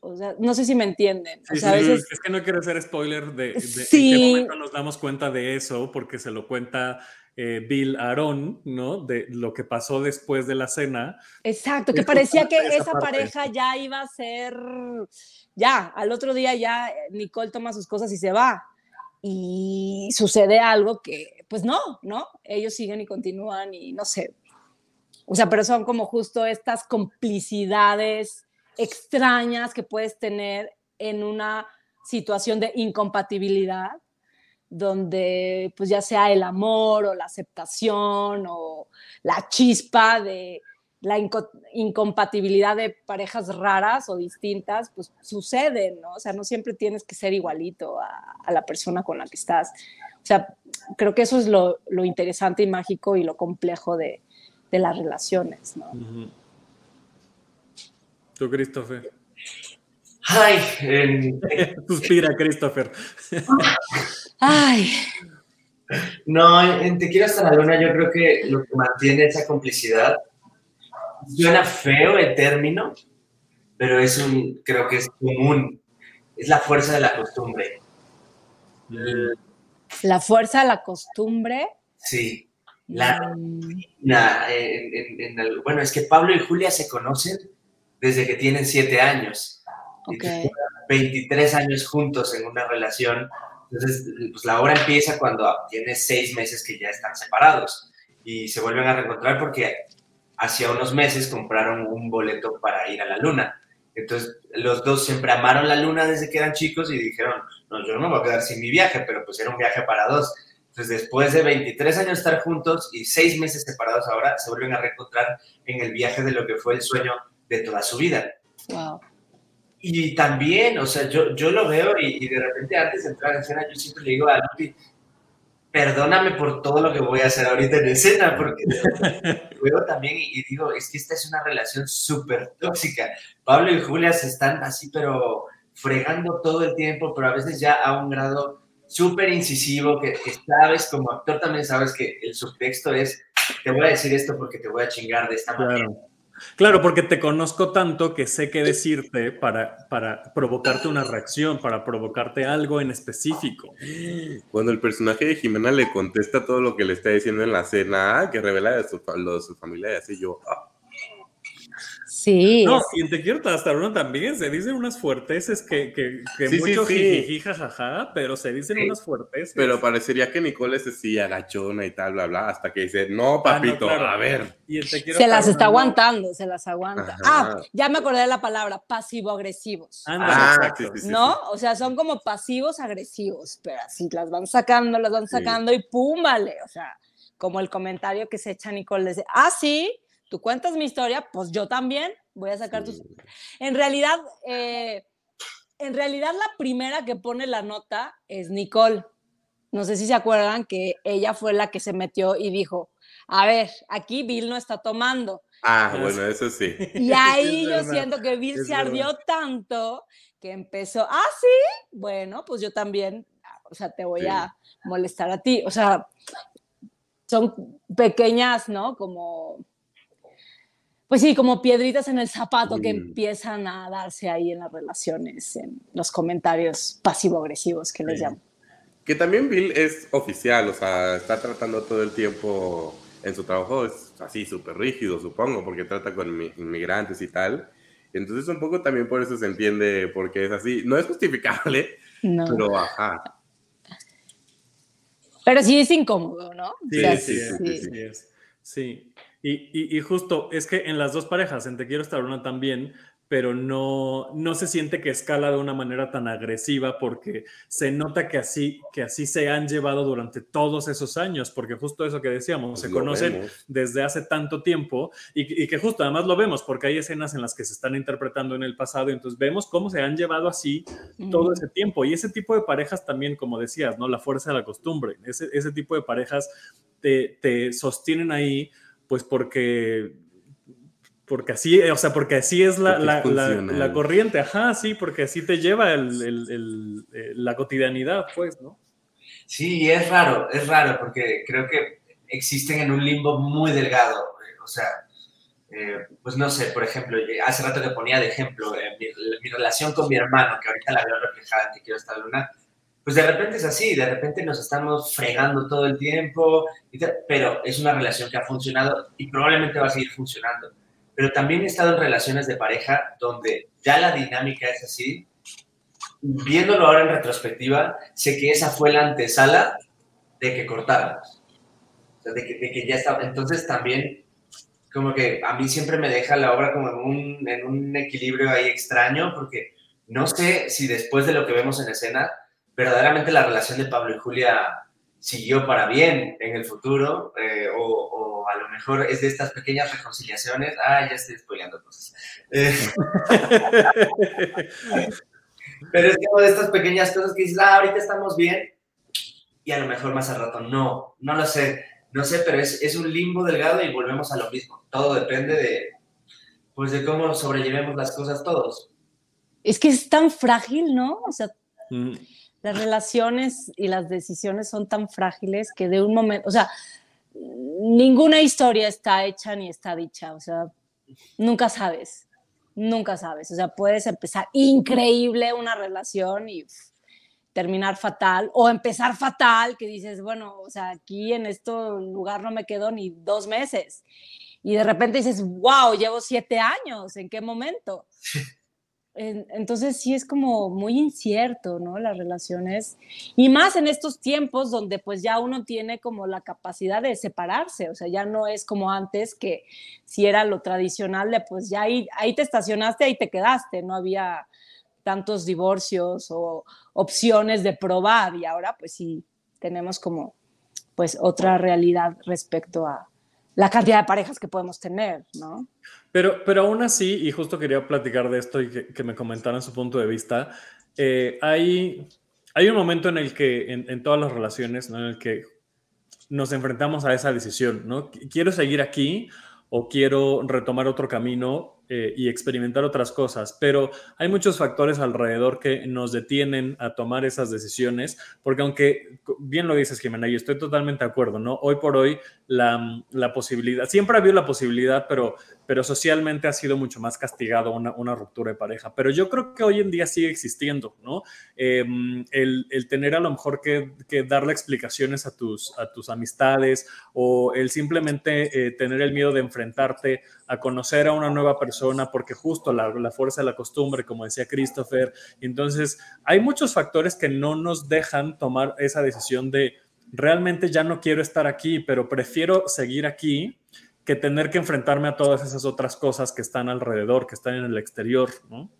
O sea, no sé si me entienden. O sea, a veces... Es que no quiero hacer spoiler de, de sí. en qué momento nos damos cuenta de eso, porque se lo cuenta eh, Bill Aaron, ¿no? De lo que pasó después de la cena. Exacto, que parecía que esa, pareja ya iba a ser, ya, al otro día ya eh, Nicole toma sus cosas y se va. Y sucede algo que, pues no, ¿no? Ellos siguen y continúan y no sé. O sea, pero son como justo estas complicidades extrañas que puedes tener en una situación de incompatibilidad, donde pues ya sea el amor o la aceptación o la chispa de la incompatibilidad de parejas raras o distintas, pues sucede, ¿no? O sea, no siempre tienes que ser igualito a, la persona con la que estás. O sea, creo que eso es lo, interesante y mágico y lo complejo de, las relaciones, ¿no? Tú, Christopher. Ay, suspira, Christopher. Ay. No, en Te quiero hasta la luna, yo creo que lo que mantiene esa complicidad suena feo el término, pero es un, creo que es común. Es la fuerza de la costumbre. La fuerza de la costumbre. Sí. La, mm. bueno, es que Pablo y Julia se conocen desde que tienen siete años. Okay. 23 años juntos en una relación. Entonces, pues la obra empieza cuando tienes seis meses que ya están separados y se vuelven a reencontrar porque hacía unos meses compraron un boleto para ir a la luna Entonces, los dos siempre amaron la luna desde que eran chicos y dijeron, no, yo no me voy a quedar sin mi viaje, pero pues era un viaje para dos. Entonces, después de 23 años estar juntos y seis meses separados ahora, se vuelven a reencontrar en el viaje de lo que fue el sueño de toda su vida. Wow. Y también, o sea, yo, yo lo veo y, y de repente antes de entrar en escena, yo siempre le digo a Lupi, perdóname por todo lo que voy a hacer ahorita en escena, porque luego también y digo, es que esta es una relación súper tóxica. Pablo y Julia se están así, pero fregando todo el tiempo, pero a veces ya a un grado súper incisivo, que, que, sabes, como actor también sabes que el subtexto es, te voy a decir esto porque te voy a chingar de esta Claro. manera. Claro, porque te conozco tanto que sé qué decirte para, para provocarte una reacción, para provocarte algo en específico. Cuando el personaje de Jimena le contesta todo lo que le está diciendo en la cena, que revela su, lo de su familia, y así yo, ah, Sí. No, es- y en Te quiero hasta uno también se dicen unas fuerteces que, que, que Sí, sí, mucho sí. jijiji, jajaja, pero se dicen Sí. unas fuerteces. pero parecería que Nicole es así agachona y tal, bla, bla, hasta que dice, no, papito, claro. a ver. Y en Te quiero se las está no. aguantando, se las aguanta. Ajá. Ah, ya me acordé de la palabra, pasivo-agresivos. Ah, sí, sí, sí. ¿No? O sea, son como pasivos agresivos, pero así las van sacando, las van Sí. sacando y pum, vale. O sea, como el comentario que se echa Nicole, dice, ah, sí, tú cuentas mi historia, pues yo también voy a sacar tus... En realidad, eh, en realidad la primera que pone la nota es Nicole. No sé si se acuerdan que ella fue la que se metió y dijo, a ver, aquí Bill no está tomando. Ah, bueno, eso sí. Y ahí Es yo verdad, siento que Bill es se ardió verdad. tanto que empezó, ah, sí, bueno, pues yo también, o sea, te voy Sí. a molestar a ti. O sea, son pequeñas, ¿no? Como, pues sí, como piedritas en el zapato que empiezan a darse ahí en las relaciones, en los comentarios pasivo-agresivos que les Sí. llamo. Que también Bill es oficial, o sea, está tratando todo el tiempo en su trabajo, es así súper rígido, supongo, porque trata con inmi- inmigrantes y tal. Entonces un poco también por eso se entiende por qué es así. No es justificable, No. Pero, pero ajá. sí es incómodo, ¿no? O Sí, sea, sí, sí, sí, sí es. Sí. Y, y- y justo es que en las dos parejas, en Te quiero estar una también, pero no, no se siente que escala de una manera tan agresiva porque se nota que así, que así se han llevado durante todos esos años, porque justo eso que decíamos, Pues se lo conocen vemos. desde hace tanto tiempo y, y que justo además lo vemos porque hay escenas en las que se están interpretando en el pasado y entonces vemos cómo se han llevado así todo ese tiempo. Y ese tipo de parejas también, como decías, ¿no? La fuerza de la costumbre. Ese, ese tipo de parejas te, te sostienen ahí, pues porque, porque así, o sea, porque así es la, corriente. Ajá, sí, porque así te lleva el- el- el- eh, la cotidianidad, pues, ¿no? Sí, es raro, es raro, porque creo que existen en un limbo muy delgado. eh, O sea, eh, pues no sé, por ejemplo, hace rato que ponía de ejemplo eh, mi, mi relación con mi hermano, que ahorita la veo reflejada en Te quiero esta luna, pues de repente es así, de repente nos estamos fregando todo el tiempo, pero es una relación que ha funcionado y probablemente va a seguir funcionando. Pero también he estado en relaciones de pareja donde ya la dinámica es así, viéndolo ahora en retrospectiva, sé que esa fue la antesala de que cortáramos. De que ya estaba. Entonces también, como que a mí siempre me deja la obra como en un, en un equilibrio ahí extraño, porque no sé si después de lo que vemos en escena, verdaderamente la relación de Pablo y Julia siguió para bien en el futuro, eh, o, o a lo mejor es de estas pequeñas reconciliaciones. Ah, ya estoy spoileando cosas. Eh, Pero es como de estas pequeñas cosas que dices, ah, ahorita estamos bien, y a lo mejor más al rato no, no lo sé, no sé, pero es, es un limbo delgado y volvemos a lo mismo. Todo depende de, pues, de cómo sobrellevemos las cosas todos. Es que es tan frágil, ¿no? O sea, Mm, las relaciones y las decisiones son tan frágiles que de un momento, o sea, ninguna historia está hecha ni está dicha, o sea, nunca sabes, nunca sabes, o sea, puedes empezar increíble una relación y terminar fatal, o empezar fatal, que dices, bueno, o sea, aquí en este lugar no me quedo ni dos meses, y de repente dices, wow, llevo siete años, ¿en qué momento? entonces sí es como muy incierto, ¿no? Las relaciones. Y más en estos tiempos donde pues ya uno tiene como la capacidad de separarse, o sea, ya no es como antes que si era lo tradicional de pues ya ahí, ahí te estacionaste, ahí te quedaste, no había tantos divorcios o opciones de probar y ahora pues sí tenemos como pues otra realidad respecto a la cantidad de parejas que podemos tener, ¿no? Pero, pero aún así, y justo quería platicar de esto y que, me comentaran su punto de vista, eh, hay, hay un momento en el que, en, todas las relaciones, ¿no? en el que nos enfrentamos a esa decisión, ¿no? ¿Quiero seguir aquí o quiero retomar otro camino eh, y experimentar otras cosas, pero hay muchos factores alrededor que nos detienen a tomar esas decisiones, porque aunque bien lo dices, Jimena, y estoy totalmente de acuerdo, ¿no? Hoy por hoy la, la posibilidad, siempre ha habido la posibilidad, pero, pero socialmente ha sido mucho más castigado una, una ruptura de pareja, pero yo creo que hoy en día sigue existiendo, ¿no? Em, el, el, tener a lo mejor que, que, darle explicaciones a tus, a tus amistades o el simplemente eh, tener el miedo de enfrentarte a conocer a una nueva persona, porque justo la, la, fuerza de la costumbre, como decía Christopher. Entonces, hay muchos factores que no nos dejan tomar esa decisión de realmente ya no quiero estar aquí, pero prefiero seguir aquí que tener que enfrentarme a todas esas otras cosas que están alrededor, que están en el exterior, ¿no?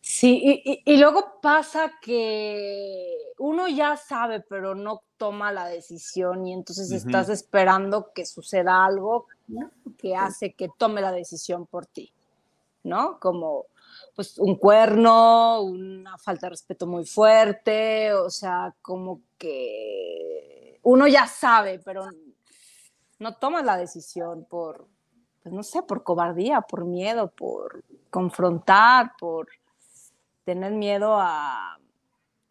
Sí, y, y, luego pasa que uno ya sabe, pero no toma la decisión y entonces estás esperando que suceda algo que hace que tome la decisión por ti, ¿no? Como pues un cuerno, una falta de respeto muy fuerte, o sea, como que uno ya sabe, pero no toma la decisión por, pues no sé, por cobardía, por miedo, por confrontar, por tener miedo a,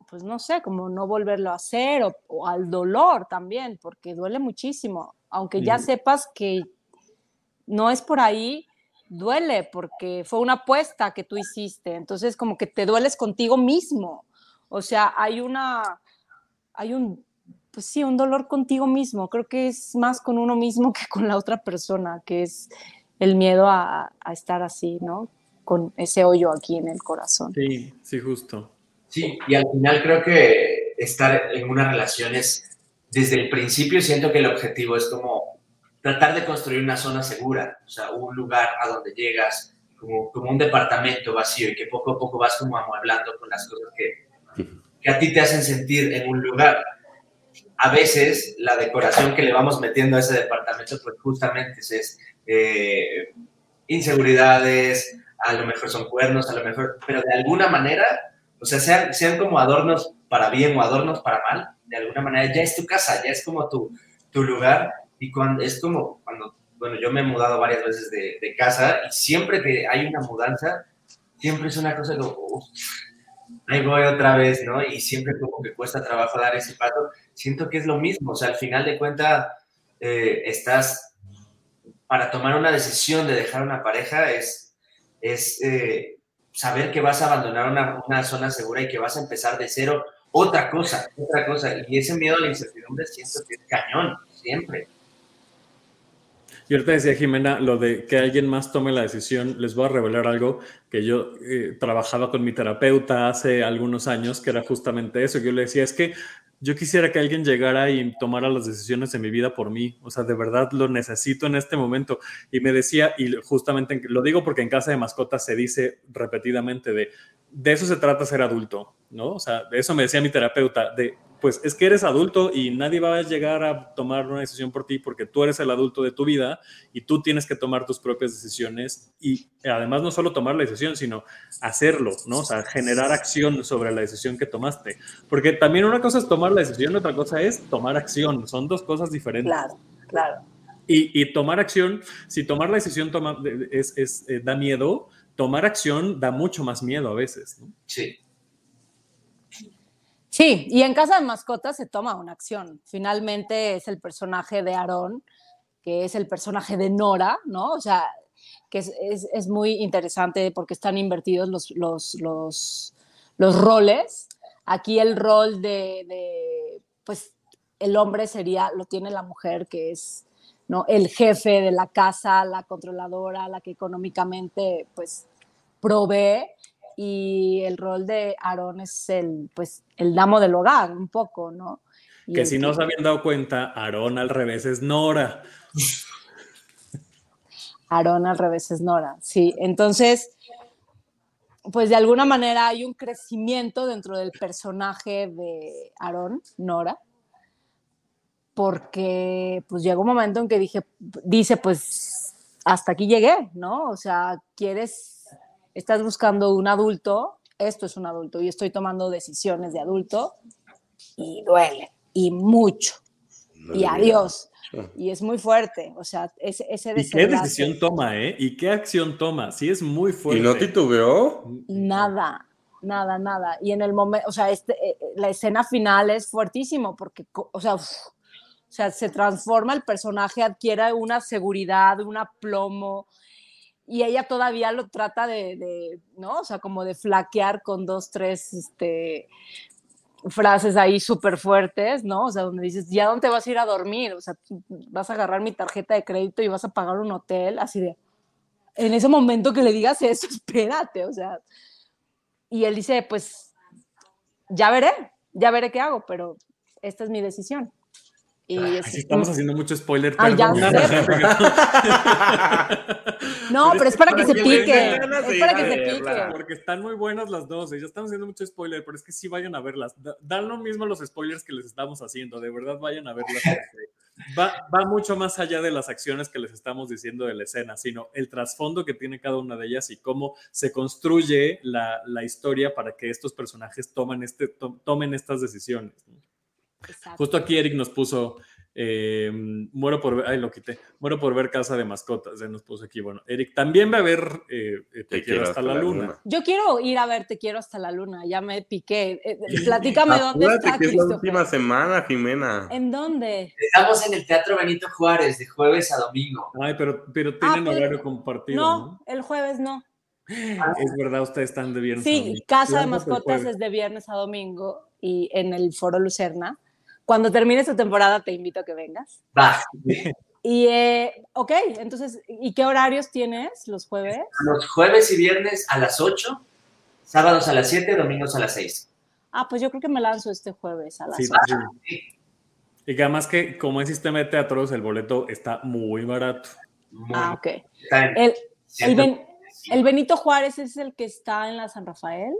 pues no sé, como no volverlo a hacer o, al dolor también, porque duele muchísimo, aunque ya sepas que no es por ahí, duele porque fue una apuesta que tú hiciste, entonces como que te dueles contigo mismo, o sea, hay una, hay un, pues sí, un dolor contigo mismo, creo que es más con uno mismo que con la otra persona, que es el miedo a, a estar así, ¿no? Con ese hoyo aquí en el corazón. Sí, sí, justo. Sí, y al final creo que estar en una relación es, desde el principio siento que el objetivo es como tratar de construir una zona segura, o sea, un lugar a donde llegas como, como un departamento vacío y que poco a poco vas como amueblando con las cosas que, que a ti te hacen sentir en un lugar. A veces la decoración que le vamos metiendo a ese departamento, pues justamente es eh, inseguridades, a lo mejor son cuernos, a lo mejor, pero de alguna manera o sea, sean, sean como adornos para bien o adornos para mal, de alguna manera ya es tu casa, ya es como tu, tu lugar. Y cuando es como cuando, bueno, yo me he mudado varias veces de, casa y siempre que hay una mudanza, siempre es una cosa como, ahí voy otra vez, ¿no? Y siempre como que cuesta trabajo dar ese paso. Siento que es lo mismo, o sea, al final de cuentas, eh, estás, para tomar una decisión de dejar una pareja es, es eh, saber que vas a abandonar una, una, zona segura y que vas a empezar de cero otra cosa, otra cosa. Y ese miedo a la incertidumbre siento que es cañón, siempre. Y ahorita decía Jimena, lo de que alguien más tome la decisión, les voy a revelar algo que yo eh, trabajaba con mi terapeuta hace algunos años, que era justamente eso. Yo le decía, es que yo quisiera que alguien llegara y tomara las decisiones en mi vida por mí. O sea, de verdad lo necesito en este momento. Y me decía, y justamente lo digo porque en casa de mascotas se dice repetidamente de, de eso se trata ser adulto, ¿no? O sea, de eso me decía mi terapeuta, de pues es que eres adulto y nadie va a llegar a tomar una decisión por ti porque tú eres el adulto de tu vida y tú tienes que tomar tus propias decisiones y además no solo tomar la decisión, sino hacerlo, ¿no? O sea, generar acción sobre la decisión que tomaste. Porque también una cosa es tomar la decisión, otra cosa es tomar acción. Son dos cosas diferentes. Claro, claro. Y, y tomar acción, si tomar la decisión toma, es, es eh, da miedo, tomar acción da mucho más miedo a veces. ¿no? Sí. Sí, y en Casa de Mascotas se toma una acción. Finalmente es el personaje de Aarón, que es el personaje de Nora, ¿no? O sea, que es, muy interesante porque están invertidos los, los, los, los roles. Aquí el rol de, de, pues, el hombre sería, lo tiene la mujer, que es ¿no? el jefe de la casa, la controladora, la que económicamente, pues, provee y el rol de Aarón es el, pues, el damo del hogar, un poco, ¿no? Y Que si no se habían dado cuenta, Aarón al revés es Nora. Aarón al revés es Nora, sí. Entonces, pues de alguna manera hay un crecimiento dentro del personaje de Aarón, Nora, porque pues llegó un momento en que dije, dice, pues hasta aquí llegué, ¿no? O sea, quieres, estás buscando un adulto, esto es un adulto y estoy tomando decisiones de adulto y duele, y mucho, No y adiós. Ah. Y es muy fuerte, o sea, ese, ese ¿Y qué decisión toma, eh? ¿Y qué acción toma? Sí, es muy fuerte. ¿Y no titubeó? Nada, nada, nada. Y en el momento, o sea, este, eh, eh, la escena final es fuertísimo porque, o sea, uf, o sea, se transforma el personaje, adquiere una seguridad, un aplomo, y ella todavía lo trata de, de, ¿no? O sea, como de flaquear con dos, tres, este, frases ahí súper fuertes, ¿no? O sea, donde dices, ¿ya dónde vas a ir a dormir? O sea, vas a agarrar mi tarjeta de crédito y vas a pagar un hotel, así de, en ese momento que le digas eso, espérate, o sea. Y él dice, pues, ya veré, ya veré qué hago, pero esta es mi decisión. Y Ay, es- sí, estamos haciendo mucho spoiler. Ay, ya No, pero es para que se que pique, es para que se pique. Porque están muy buenas las dos. y Ya estamos haciendo mucho spoiler, pero es que sí vayan a verlas. Da- Dan lo mismo los spoilers que les estamos haciendo. De verdad, vayan a verlas. Va, va mucho más allá de las acciones que les estamos diciendo de la escena, sino el trasfondo que tiene cada una de ellas y cómo se construye la, la historia para que estos personajes tomen, este, to- tomen estas decisiones. ¿no? Exacto. Justo aquí Eric nos puso, eh, muero por ver, ay, lo quité, muero por ver Casa de Mascotas, ya nos puso aquí, bueno, Eric también va a ver eh, eh, Te, quiero hasta, la, luna. Yo quiero ir a ver Te quiero hasta la luna, ya me piqué. Eh, platícame dónde está que es la última semana, Jimena. ¿En dónde? Estamos en el Teatro Benito Juárez de jueves a domingo. Ay, pero, pero Ah, tienen pero- horario compartido, No, ¿no? el jueves no. Es verdad, ustedes están de viernes. a Sí, domingo. Casa de Mascotas es de viernes a domingo y en el Foro Lucerna. Cuando termine su temporada te invito a que vengas. Va. Y, eh, ok, entonces, ¿y qué horarios tienes los jueves? Los jueves y viernes a las 8, sábados a las 7, domingos a las 6. Ah, pues yo creo que me lanzo este jueves a las Sí. Y que además que como es sistema de teatros, el boleto está muy barato. Muy- Ah, ok. está en El, el, 100. Ben- el Benito Juárez es el que está en la San Rafael,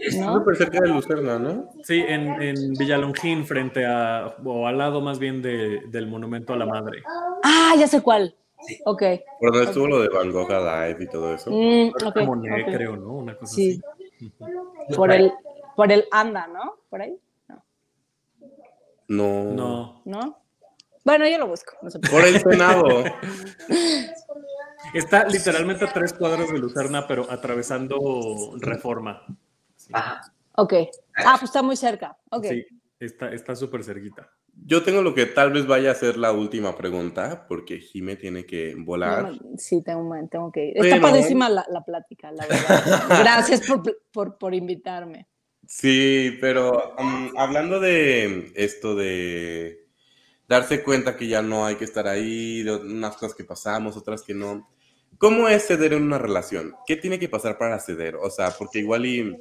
Está ¿no? súper cerca de Lucerna, ¿no? Sí, en, en Villalongín, frente a, o al lado más bien de- del Monumento a la Madre. Ah, ya sé cuál. Sí. Ok. Por donde estuvo lo de Van Gogh Alive y todo eso. Mm, ok, Como ne, ok. creo, ¿no? Una cosa Sí. así. Por el, por el anda, ¿no? Por ahí, No. No. ¿no? Bueno, yo lo busco. no Por el Senado. Está literalmente a tres cuadras de Lucerna, pero atravesando Reforma. Ajá. Ok. Ah, pues está muy cerca. Ok. Sí, está está súper cerquita. Yo tengo lo que tal vez vaya a ser la última pregunta, porque Jime tiene que volar. No, sí, tengo, tengo que ir. Está padrísima la, la plática, la verdad. Gracias por, por, por invitarme. Sí, pero um, hablando de esto de darse cuenta que ya no hay que estar ahí, de unas cosas que pasamos, otras que no. ¿Cómo es ceder en una relación? ¿Qué tiene que pasar para ceder? O sea, porque igual y,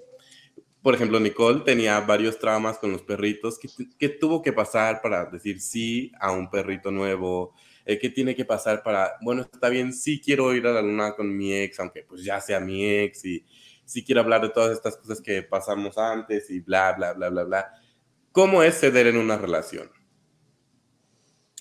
por ejemplo, Nicole tenía varios traumas con los perritos. ¿Qué, qué tuvo que pasar para decir sí a un perrito nuevo? Eh, ¿Qué tiene que pasar para, bueno, está bien, sí quiero ir a la luna con mi ex, aunque pues ya sea mi ex y sí quiero hablar de todas estas cosas que pasamos antes y bla, bla, bla, bla, bla. ¿Cómo es ceder en una relación?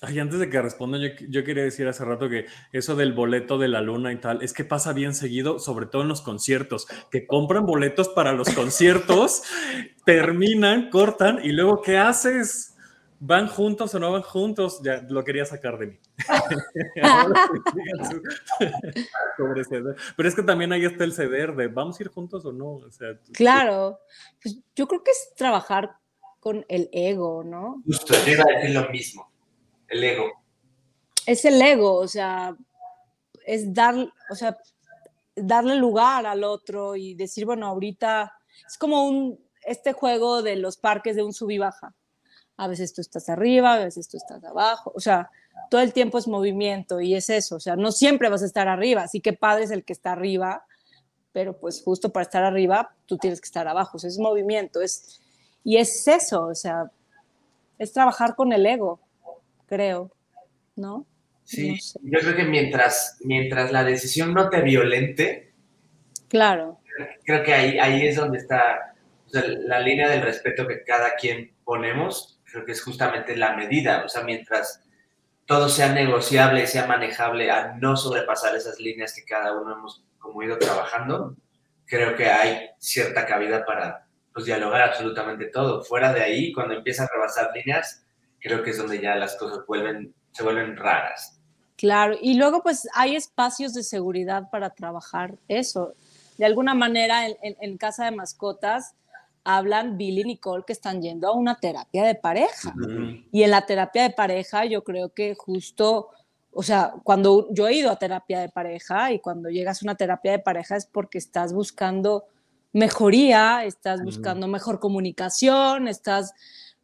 Ay, antes de que respondan, yo, yo quería decir hace rato que eso del boleto de la luna y tal, es que pasa bien seguido, sobre todo en los conciertos, que compran boletos para los conciertos, terminan, cortan y luego, ¿qué haces? ¿Van juntos o no van juntos? Ya lo quería sacar de mí. Sobre ceder. Pero es que también ahí está el ceder de ¿vamos a ir juntos o no? O sea, Claro. Pues yo creo que es trabajar con el ego, ¿no? Justo, yo iba a decir lo mismo. El ego. Es el ego, o sea, es dar, o sea, darle lugar al otro y decir, bueno, ahorita es como un, este juego de los parques de un sub y baja. A veces tú estás arriba, a veces tú estás abajo, o sea, todo el tiempo es movimiento y es eso, o sea, no siempre vas a estar arriba, así que padre es el que está arriba, pero pues justo para estar arriba, tú tienes que estar abajo, o sea, es movimiento, es, y es eso, o sea, es trabajar con el ego, creo, ¿no? Sí, No sé. yo creo que mientras, mientras la decisión no te violente, Claro, creo que ahí, ahí es donde está o sea, la línea del respeto que cada quien ponemos, creo que es justamente la medida, o sea, mientras todo sea negociable y sea manejable a no sobrepasar esas líneas que cada uno hemos como ido trabajando, creo que hay cierta cabida para pues, dialogar absolutamente todo. Fuera de ahí, cuando empiezas a rebasar líneas, creo que es donde ya las cosas vuelven, se vuelven raras. claro. Y luego pues hay espacios de seguridad para trabajar eso. De alguna manera en, en- en casa de mascotas hablan Bill y Nicole que están yendo a una terapia de pareja. Y en la terapia de pareja yo creo que justo, o sea, cuando yo he ido a terapia de pareja y cuando llegas a una terapia de pareja es porque estás buscando mejoría, estás buscando mejor comunicación, estás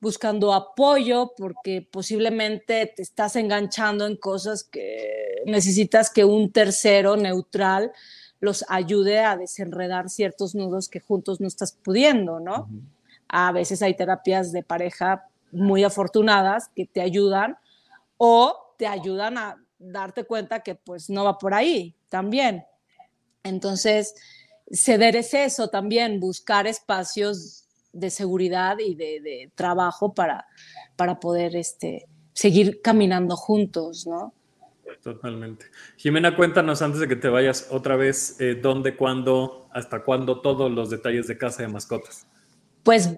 buscando apoyo porque posiblemente te estás enganchando en cosas que necesitas que un tercero neutral los ayude a desenredar ciertos nudos que juntos no estás pudiendo, ¿no? A veces hay terapias de pareja muy afortunadas que te ayudan o te ayudan a darte cuenta que pues no va por ahí también. Entonces, ceder es eso también, buscar espacios de seguridad y de, de trabajo para, para poder este, seguir caminando juntos, ¿no? Totalmente. Jimena, cuéntanos antes de que te vayas otra vez, eh, dónde, cuándo, hasta cuándo, todos los detalles de Casa de Mascotas. Pues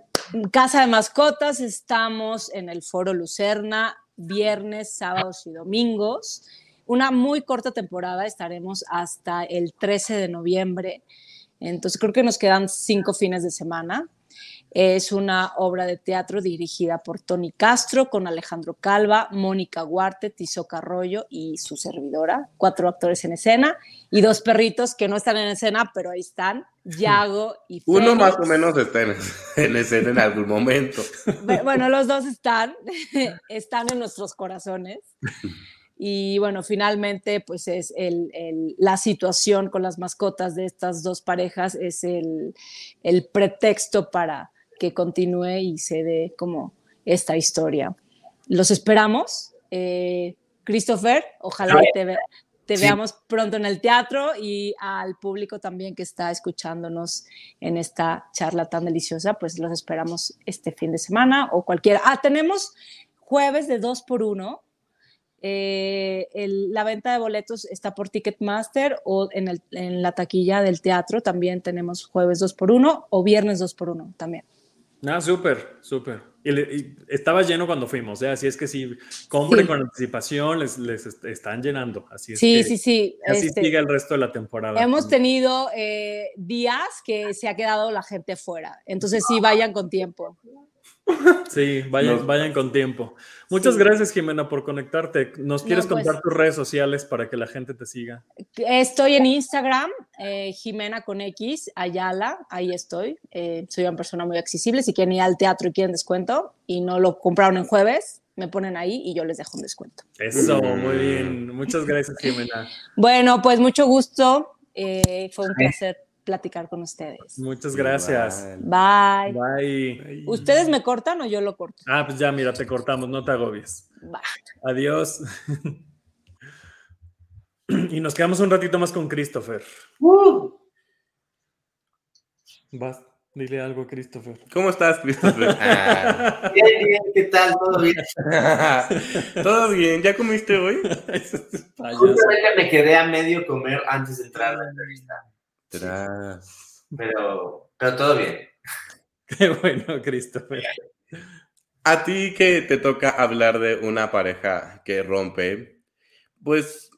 Casa de Mascotas, estamos en el Foro Lucerna, viernes, sábados y domingos. Una muy corta temporada, estaremos hasta el 13 de noviembre. Entonces creo que nos quedan cinco fines de semana. Es una obra de teatro dirigida por Tony Castro, con Alejandro Calva, Mónica Huarte, Tizoc Arroyo y su servidora. Cuatro actores en escena y dos perritos que no están en escena, pero ahí están, Yago y Uno Félix. más o menos está en, en escena en algún momento. Bueno, los dos están, están en nuestros corazones. Y bueno, finalmente, pues es el, el- la situación con las mascotas de estas dos parejas, es el, el pretexto para que continúe y se dé como esta historia. Los esperamos. Eh, Christopher, ojalá te, ve- te Sí. veamos pronto en el teatro y al público también que está escuchándonos en esta charla tan deliciosa, pues los esperamos este fin de semana o cualquiera. Ah, tenemos jueves de dos por uno. Eh, el- la venta de boletos está por Ticketmaster o en, el- en la taquilla del teatro también tenemos jueves 2 por 1 o viernes 2 por 1 también. Ah, súper, súper. Y, estaba lleno cuando fuimos, ¿eh? así es que si compren Sí. con anticipación, les, les est- están llenando. Así es Sí, que sí, sí. así este, sigue el resto de la temporada. hemos tenido eh, días que se ha quedado la gente fuera, entonces sí, vayan con tiempo. Sí, vayan, Nos- vayan con tiempo. Muchas Sí. gracias, Jimena, por conectarte. ¿Nos quieres pues- contar tus redes sociales para que la gente te siga? Estoy en Instagram, eh, Jimena con X, Ayala, ahí estoy. Eh, soy una persona muy accesible. Si quieren ir al teatro y quieren descuento y no lo compraron en jueves, me ponen ahí y yo les dejo un descuento. Eso, Mm. muy bien. Muchas gracias, Jimena. Bueno, pues mucho gusto. eh, fue un placer platicar con ustedes. Muchas gracias. Bye. Bye. ¿Ustedes me cortan o yo lo corto? Ah, pues ya, mira, te cortamos, no te agobies. Bye. Adiós. y nos quedamos un ratito más con Christopher. Uh, Vas, dile algo a Christopher. ¿Cómo estás, Christopher? Ah. bien, bien, ¿qué tal? ¿Todo bien? ¿Todo bien? ¿Ya comiste hoy? Justamente me quedé a medio comer antes de entrar a la entrevista, Tras. pero, pero todo bien. Qué bueno, Christopher. A ti que te toca hablar de una pareja que rompe, pues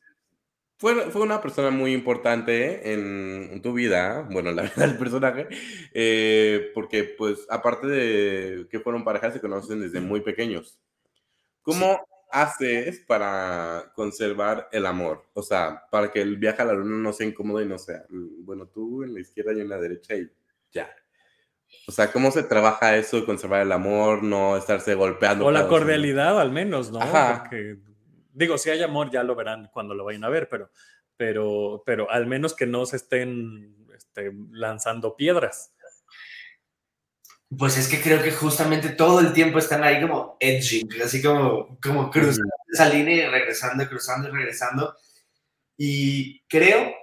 fue, fue una persona muy importante en, en tu vida, bueno, la verdad, el personaje, eh, porque pues aparte de que fueron parejas, se conocen desde muy pequeños. ¿Cómo haces para conservar el amor? O sea, para que el viaje a la luna no sea incómodo y no sea, mm, bueno, tú en la izquierda y en la derecha y ya. O sea, ¿cómo se trabaja eso conservar el amor, no estarse golpeando? O la cordialidad, al menos, ¿no? Ajá. Porque, digo, si hay amor, ya lo verán cuando lo vayan a ver, pero pero, pero al menos que no se estén este, lanzando piedras. Pues es que creo que justamente todo el tiempo están ahí como edging, así como, como cruzando esa línea y regresando, cruzando y regresando. Y creo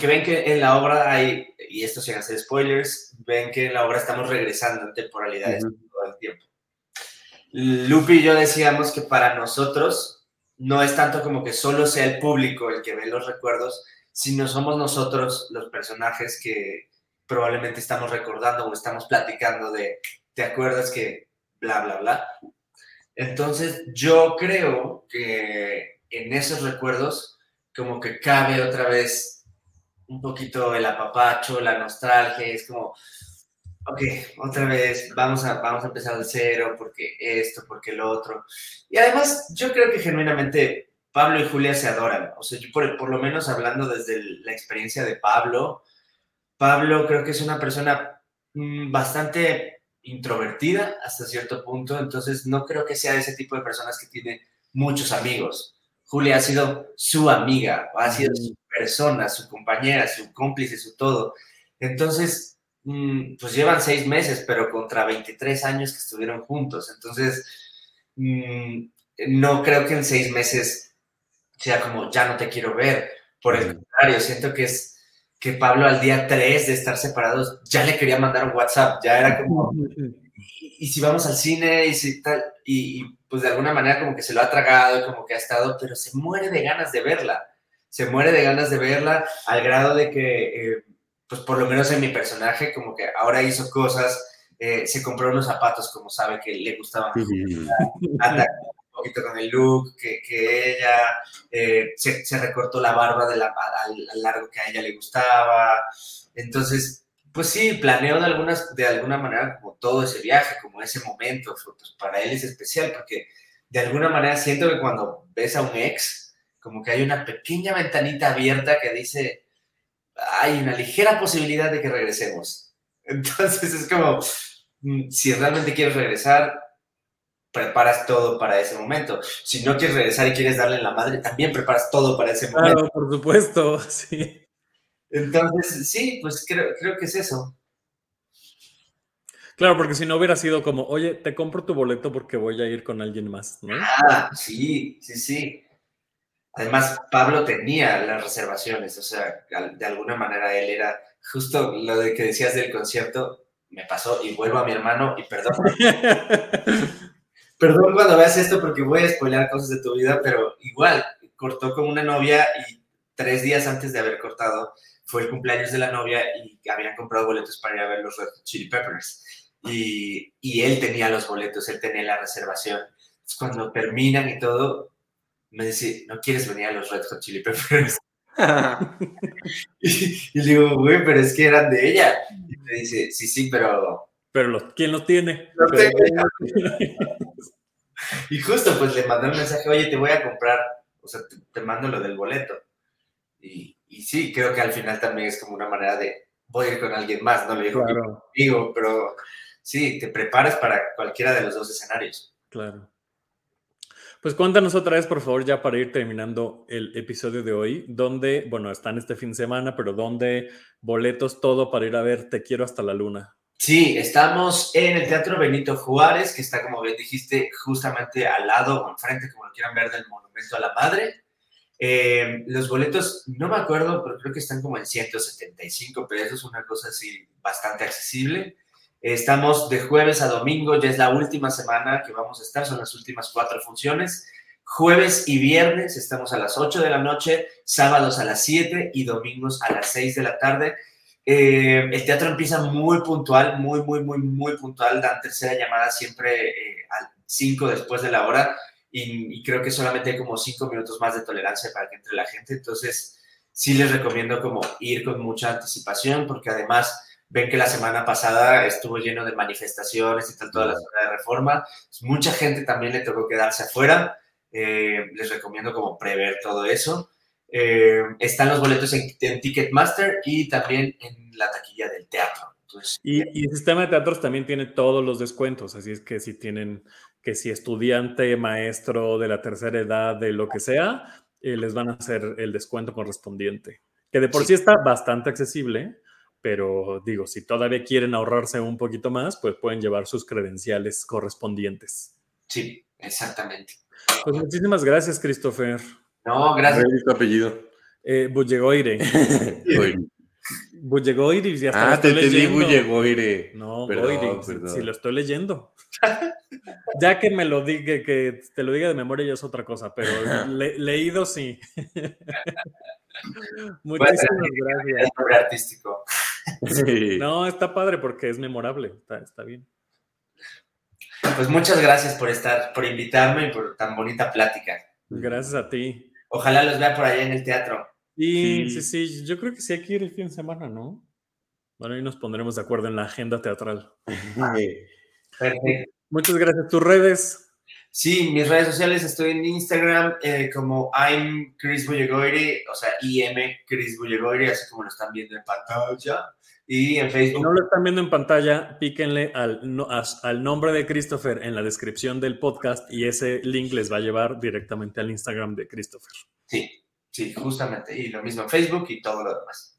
que ven que en la obra hay, y esto sin hacer spoilers, ven que en la obra estamos regresando en temporalidades todo el tiempo. Lupi y yo decíamos que para nosotros no es tanto como que solo sea el público el que ve los recuerdos, sino somos nosotros los personajes que probablemente estamos recordando o estamos platicando de, ¿te acuerdas que bla, bla, bla? Entonces yo creo que en esos recuerdos como que cabe otra vez un poquito el apapacho, la nostalgia, es como, ok, otra vez, vamos a, vamos a empezar de cero, porque esto, porque lo otro. Y además, yo creo que genuinamente Pablo y Julia se adoran. O sea, yo por, por lo menos hablando desde la experiencia de Pablo, Pablo creo que es una persona mm, bastante introvertida hasta cierto punto, entonces no creo que sea ese tipo de personas que tiene muchos amigos. Julia ha sido su amiga, ha sido su persona, su compañera, su cómplice, su todo. Entonces, Mm, pues llevan seis meses, pero contra 23 años que estuvieron juntos. Entonces, mm, no creo que en seis meses sea como, ya no te quiero ver. Por el contrario, siento que es que Pablo al día 3 de estar separados ya le quería mandar un WhatsApp, ya era como, y, si vamos al cine y si tal, y, pues de alguna manera como que se lo ha tragado, como que ha estado, pero se muere de ganas de verla, se muere de ganas de verla al grado de que eh, pues por lo menos en mi personaje, como que ahora hizo cosas, eh, se compró unos zapatos como sabe que le gustaban, un poquito con el look, que, que ella eh, se, se, recortó la barba de la, al, largo que a ella le gustaba, entonces, pues sí, planeo de, algunas, de alguna manera como todo ese viaje, como ese momento, pues para él es especial, porque de alguna manera siento que cuando ves a un ex, como que hay una pequeña ventanita abierta que dice, hay una ligera posibilidad de que regresemos. Entonces es como, mm, si realmente quieres regresar, preparas todo para ese momento. Si no quieres regresar y quieres darle la madre, también preparas todo para ese momento. Claro, por supuesto, sí. Entonces, sí, pues creo, creo que es eso. Claro, porque si no hubiera sido como, oye, te compro tu boleto porque voy a ir con alguien más, ¿no? Ah, sí, sí, sí. Además, Pablo tenía las reservaciones, o sea, de alguna manera él era justo lo de que decías del concierto, me pasó y vuelvo a mi hermano y perdón. perdón cuando veas esto porque voy a spoiler cosas de tu vida, pero igual, cortó con una novia y tres días antes de haber cortado fue el cumpleaños de la novia y habían comprado boletos para ir a ver los Red Chili Peppers. Y, y él tenía los boletos, él tenía la reservación. cuando terminan y todo, me dice, ¿no quieres venir a los Red Hot Chili Peppers? y, le digo, güey, pero es que eran de ella. Y me dice, sí, sí, pero... Pero los, ¿quién los tiene? y justo, pues le mandé un mensaje, oye, te voy a comprar, o sea, te, mando lo del boleto. Y, y, sí, creo que al final también es como una manera de, voy a ir con alguien más, no le digo conmigo, pero sí, te preparas para cualquiera de los dos escenarios. Claro. Pues cuéntanos otra vez, por favor, ya para ir terminando el episodio de hoy, donde, bueno, están este fin de semana, pero donde boletos, todo para ir a ver Te quiero hasta la luna. Sí, estamos en el Teatro Benito Juárez, que está, como bien dijiste, justamente al lado o enfrente, como lo quieran ver, del Monumento a la Madre. Eh, los boletos, no me acuerdo, pero creo que están como en 175 pesos, una cosa así bastante accesible. Estamos de jueves a domingo, ya es la última semana que vamos a estar, son las últimas cuatro funciones. Jueves y viernes estamos a las 8 de la noche, sábados a las 7 y domingos a las 6 de la tarde. Eh, el teatro empieza muy puntual, muy, muy, muy, muy puntual. Dan tercera llamada siempre eh, a 5 después de la hora y, y, creo que solamente hay como 5 minutos más de tolerancia para que entre la gente. Entonces, sí les recomiendo como ir con mucha anticipación porque además Ven que la semana pasada estuvo lleno de manifestaciones y tal, toda la zona de reforma. Mucha gente también le tocó quedarse afuera. Eh, les recomiendo como prever todo eso. Eh, están los boletos en, Ticketmaster y también en la taquilla del teatro. y, y, el sistema de teatros también tiene todos los descuentos, así es que si tienen, que si estudiante, maestro de la tercera edad, de lo que sea, eh, les van a hacer el descuento correspondiente. Que de por sí. está bastante accesible, pero digo, si todavía quieren ahorrarse un poquito más, pues pueden llevar sus credenciales correspondientes. Sí, exactamente. Pues muchísimas gracias, Christopher. No, gracias. ¿Cuál es tu apellido? Eh, Bullegoire. Bullegoire, ya está. Ah, lo te entendí leyendo. Bullegoire. No, Perdón, Goire, si- perdón. si lo estoy leyendo. Ya que me lo diga, que te lo diga de memoria ya es otra cosa, pero le- leído sí. Muchísimas gracias. Es nombre artístico. Sí. No, está padre porque es memorable, está, está bien. Pues muchas gracias por estar, por invitarme y por tan bonita plática. Gracias a ti. Ojalá los vea por allá en el teatro. Sí, Sí. sí, yo creo que sí hay que ir el fin de semana, ¿no? Bueno, ahí nos pondremos de acuerdo en la agenda teatral. Perfecto. Muchas gracias. ¿Tus redes? Sí, mis redes sociales estoy en Instagram eh, como I'm Chris Bullegoire, o sea, IM Chris Bullegoire, así como lo están viendo en pantalla. Y en Si Facebook. no lo están viendo en pantalla, píquenle al, no- a- al nombre de Christopher en la descripción del podcast y ese link les va a llevar directamente al Instagram de Christopher. Sí, sí, justamente. Y lo mismo en Facebook y todo lo demás.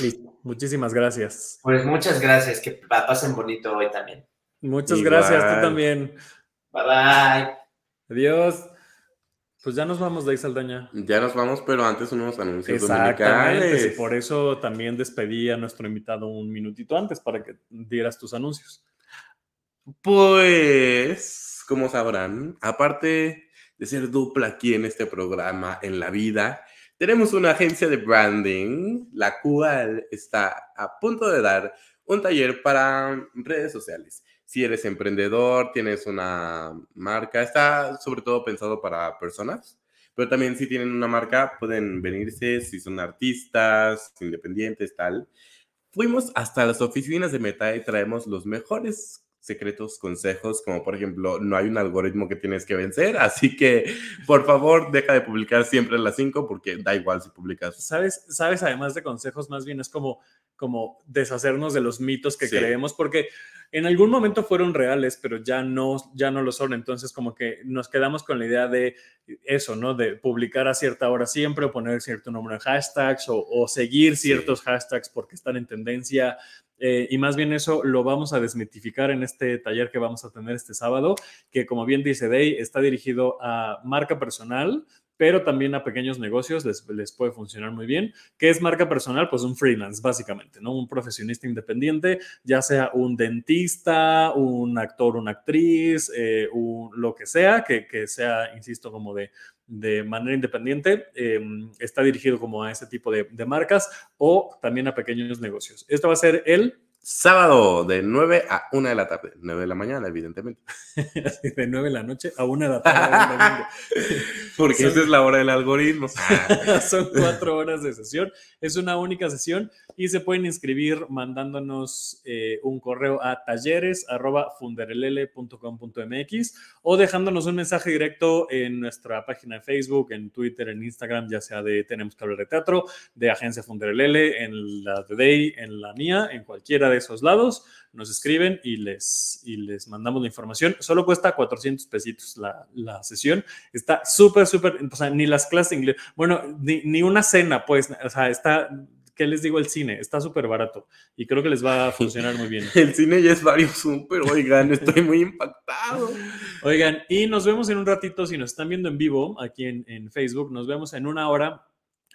Listo. Muchísimas gracias. Pues muchas gracias, que pasen bonito hoy también. Muchas Igual. gracias, tú también. Bye bye. Adiós. Pues ya nos vamos ahí, Saldaña. Ya nos vamos, pero antes unos anuncios Exactamente. dominicales. Y por eso también despedí a nuestro invitado un minutito antes para que dieras tus anuncios. Pues, como sabrán, aparte de ser dupla aquí en este programa, en la vida, tenemos una agencia de branding, la cual está a punto de dar un taller para redes sociales. Si eres emprendedor, tienes una marca, está sobre todo pensado para personas, pero también si tienen una marca, pueden venirse, si son artistas, independientes, tal. Fuimos hasta las oficinas de Meta y traemos los mejores secretos, consejos, como por ejemplo, no hay un algoritmo que tienes que vencer, así que por favor deja de publicar siempre a las 5 porque da igual si publicas. ¿Sabes? ¿Sabes? Además de consejos, más bien es como, como deshacernos de los mitos que Sí. creemos, porque en algún momento fueron reales, pero ya no, ya no lo son. Entonces, como que nos quedamos con la idea de eso, ¿no? De publicar a cierta hora siempre o poner cierto número de hashtags o, o seguir Sí. ciertos hashtags porque están en tendencia. Eh, y más bien eso lo vamos a desmitificar en este taller que vamos a tener este sábado, que como bien dice Day, está dirigido a marca personal, pero también a pequeños negocios les, les puede funcionar muy bien. ¿Qué es marca personal? Pues un freelance, básicamente, ¿no? Un profesionista independiente, ya sea un dentista, un actor, una actriz, eh, lo que sea, que, que sea, insisto, como de, de manera independiente, eh, está dirigido como a ese tipo de, de marcas o también a pequeños negocios. Esto va a ser el Sábado de 9 a 1 de la tarde, 9 de la mañana, evidentemente. de 9 de la noche a 1 de la tarde. Porque Son- esa es la hora del algoritmo. Son cuatro horas de sesión. Es una única sesión y se pueden inscribir mandándonos eh, un correo a talleres.funderelele.com.mx o dejándonos un mensaje directo en nuestra página de Facebook, en Twitter, en Instagram, ya sea de Tenemos que hablar de teatro, de Agencia Funderelele, en la de Day, en la mía, en cualquiera de esos lados. Nos escriben y les, y les mandamos la información. Solo cuesta 400 pesitos la, la sesión. Está súper, súper, o sea, ni las clases de inglés, bueno, ni, ni una cena, pues, o sea, está, ¿qué les digo? El cine, está súper barato y creo que les va a funcionar muy bien. El cine ya es varios pero oigan, estoy muy impactado. Oigan, y nos vemos en un ratito, si nos están viendo en vivo aquí en, en Facebook, nos vemos en una hora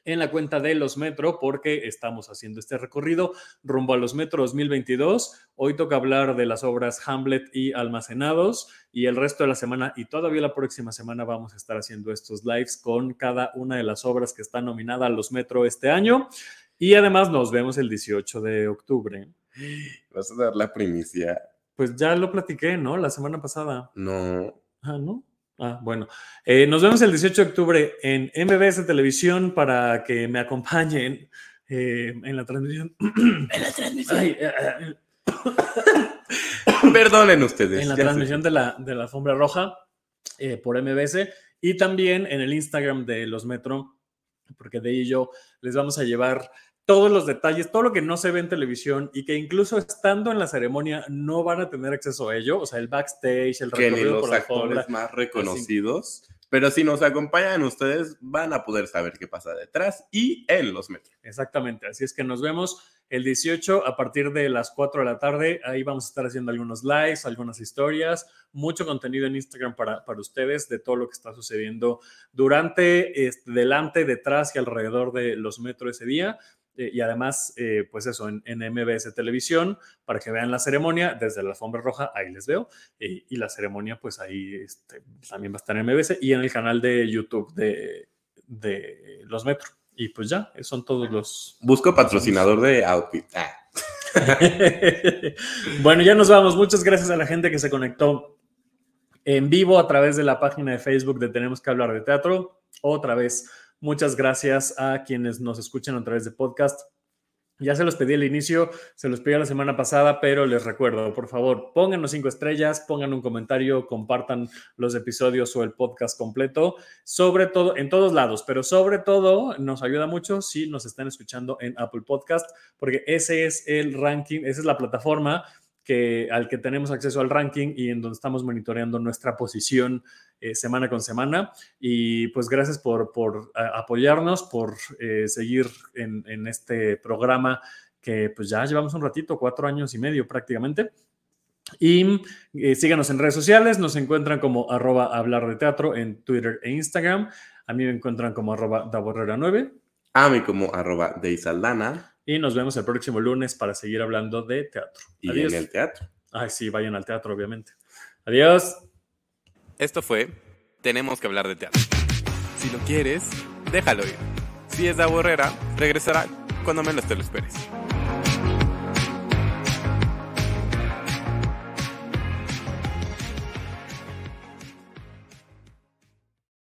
en la cuenta de Los Metro porque estamos haciendo este recorrido rumbo a Los Metro 2022. Hoy toca hablar de las obras Hamlet y Almacenados y el resto de la semana y todavía la próxima semana vamos a estar haciendo estos lives con cada una de las obras que están nominadas a Los Metro este año. Y además nos vemos el 18 de octubre. ¿Vas a dar la primicia? Pues ya lo platiqué, ¿no? La semana pasada. No. Ah, ¿no? Ah, bueno. Eh, nos vemos el 18 de octubre en MBS Televisión para que me acompañen eh, en la transmisión. en la transmisión. Perdonen ustedes. en la sé. transmisión de la, de la alfombra roja eh, por MBS y también en el Instagram de los Metro, porque de ahí yo les vamos a llevar todos los detalles, todo lo que no se ve en televisión y que incluso estando en la ceremonia no van a tener acceso a ello, o sea, el backstage, el que ni recorrido los por la actores más reconocidos Pero si nos acompañan ustedes, van a poder saber qué pasa detrás y en los metros. Exactamente, así es que nos vemos el 18 a partir de las 4 de la tarde. Ahí vamos a estar haciendo algunos lives, algunas historias, mucho contenido en Instagram para, para ustedes de todo lo que está sucediendo durante, este, delante, detrás y alrededor de los metros ese día. Eh, y además, eh, pues eso, en, en, MBS Televisión, para que vean la ceremonia desde la alfombra roja, ahí les veo, eh, y la ceremonia, pues ahí este, también va a estar en MBS y en el canal de YouTube de, de Los Metro. Y pues ya, son todos los... Busco patrocinador de Outfit. Ah. bueno, ya nos vamos. Muchas gracias a la gente que se conectó en vivo a través de la página de Facebook de Tenemos que hablar de teatro. Otra vez Muchas gracias a quienes nos escuchan a través de podcast. Ya se los pedí al inicio, se los pedí la semana pasada, pero les recuerdo, por favor, pónganos cinco estrellas, pongan un comentario, compartan los episodios o el podcast completo, sobre todo en todos lados, pero sobre todo nos ayuda mucho si nos están escuchando en Apple Podcast, porque ese es el ranking, esa es la plataforma que, al que tenemos acceso al ranking y en donde estamos monitoreando nuestra posición eh, semana con semana. Y pues gracias por, por apoyarnos, por eh, seguir en, en, este programa que pues ya llevamos un ratito, cuatro años y medio prácticamente. Y eh, síganos en redes sociales, nos encuentran como arroba hablar de teatro en Twitter e Instagram. A mí me encuentran como arroba daborrera9. A mí como arroba deisaldana. Y nos vemos el próximo lunes para seguir hablando de teatro. Y Adiós. en el teatro. Ay, sí, vayan al teatro, obviamente. Adiós. Esto fue Tenemos que hablar de teatro. Si lo quieres, déjalo ir. Si es de Borrera, regresará cuando menos te lo esperes.